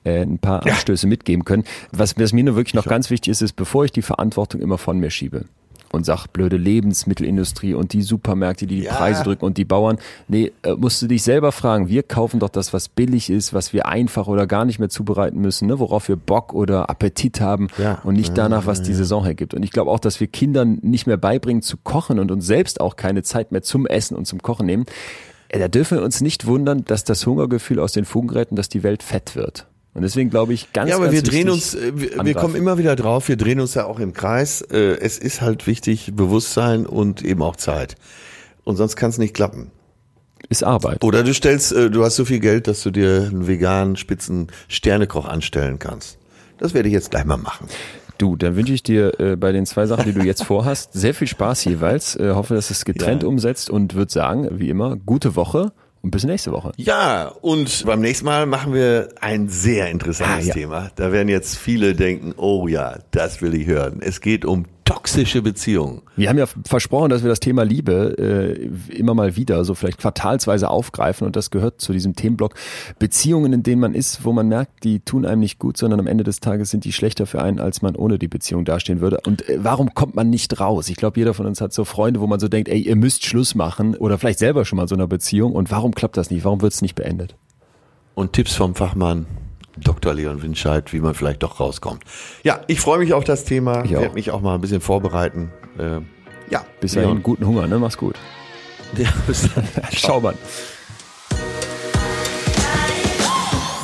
Speaker 1: äh, ein paar ja. Anstöße mitgeben können. Was, was mir nur wirklich noch ganz wichtig ist, ist, bevor ich die Verantwortung immer von mir schiebe, und sagt, blöde Lebensmittelindustrie und die Supermärkte, die die ja. Preise drücken und die Bauern. Nee, äh, musst du dich selber fragen, wir kaufen doch das, was billig ist, was wir einfach oder gar nicht mehr zubereiten müssen, ne? worauf wir Bock oder Appetit haben ja. und nicht danach, was die Saison hergibt. Und ich glaube auch, dass wir Kindern nicht mehr beibringen zu kochen und uns selbst auch keine Zeit mehr zum Essen und zum Kochen nehmen. Äh, da dürfen wir uns nicht wundern, dass das Hungergefühl aus den Fugen gerät und dass die Welt fett wird. Und deswegen glaube ich ganz,
Speaker 2: Ja, aber
Speaker 1: ganz
Speaker 2: wir drehen uns, wir, wir kommen immer wieder drauf, wir drehen uns ja auch im Kreis. Äh, es ist halt wichtig, Bewusstsein und eben auch Zeit. Und sonst kann es nicht klappen.
Speaker 1: Ist Arbeit.
Speaker 2: Oder du stellst, äh, du hast so viel Geld, dass du dir einen veganen Spitzen Sternekoch anstellen kannst. Das werde ich jetzt gleich mal machen.
Speaker 1: Du, dann wünsche ich dir äh, bei den zwei Sachen, die du jetzt vorhast, sehr viel Spaß jeweils. Äh, hoffe, dass es getrennt ja. umsetzt und würde sagen, wie immer, gute Woche und bis nächste Woche.
Speaker 2: Ja, und beim nächsten Mal machen wir ein sehr interessantes ah, ja. Thema. Da werden jetzt viele denken, oh ja, das will ich hören. Es geht um toxische Beziehungen.
Speaker 1: Wir haben ja versprochen, dass wir das Thema Liebe äh, immer mal wieder so vielleicht quartalsweise aufgreifen und das gehört zu diesem Themenblock Beziehungen, in denen man ist, wo man merkt, die tun einem nicht gut, sondern am Ende des Tages sind die schlechter für einen, als man ohne die Beziehung dastehen würde. Und äh, warum kommt man nicht raus? Ich glaube, jeder von uns hat so Freunde, wo man so denkt, ey, ihr müsst Schluss machen oder vielleicht selber schon mal so einer Beziehung und warum klappt das nicht? Warum wird es nicht beendet?
Speaker 2: Und Tipps vom Fachmann Dr. Leon Winscheid, wie man vielleicht doch rauskommt. Ja, ich freue mich auf das Thema. Ich werde mich auch mal ein bisschen vorbereiten. Äh,
Speaker 1: ja, bis dahin guten Hunger, ne? Mach's gut. Ja, bis dann. Schau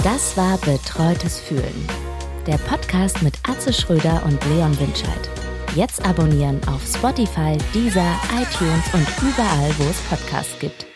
Speaker 3: Das war Betreutes Fühlen. Der Podcast mit Atze Schröder und Leon Winscheid. Jetzt abonnieren auf Spotify, Deezer, iTunes und überall, wo es Podcasts gibt.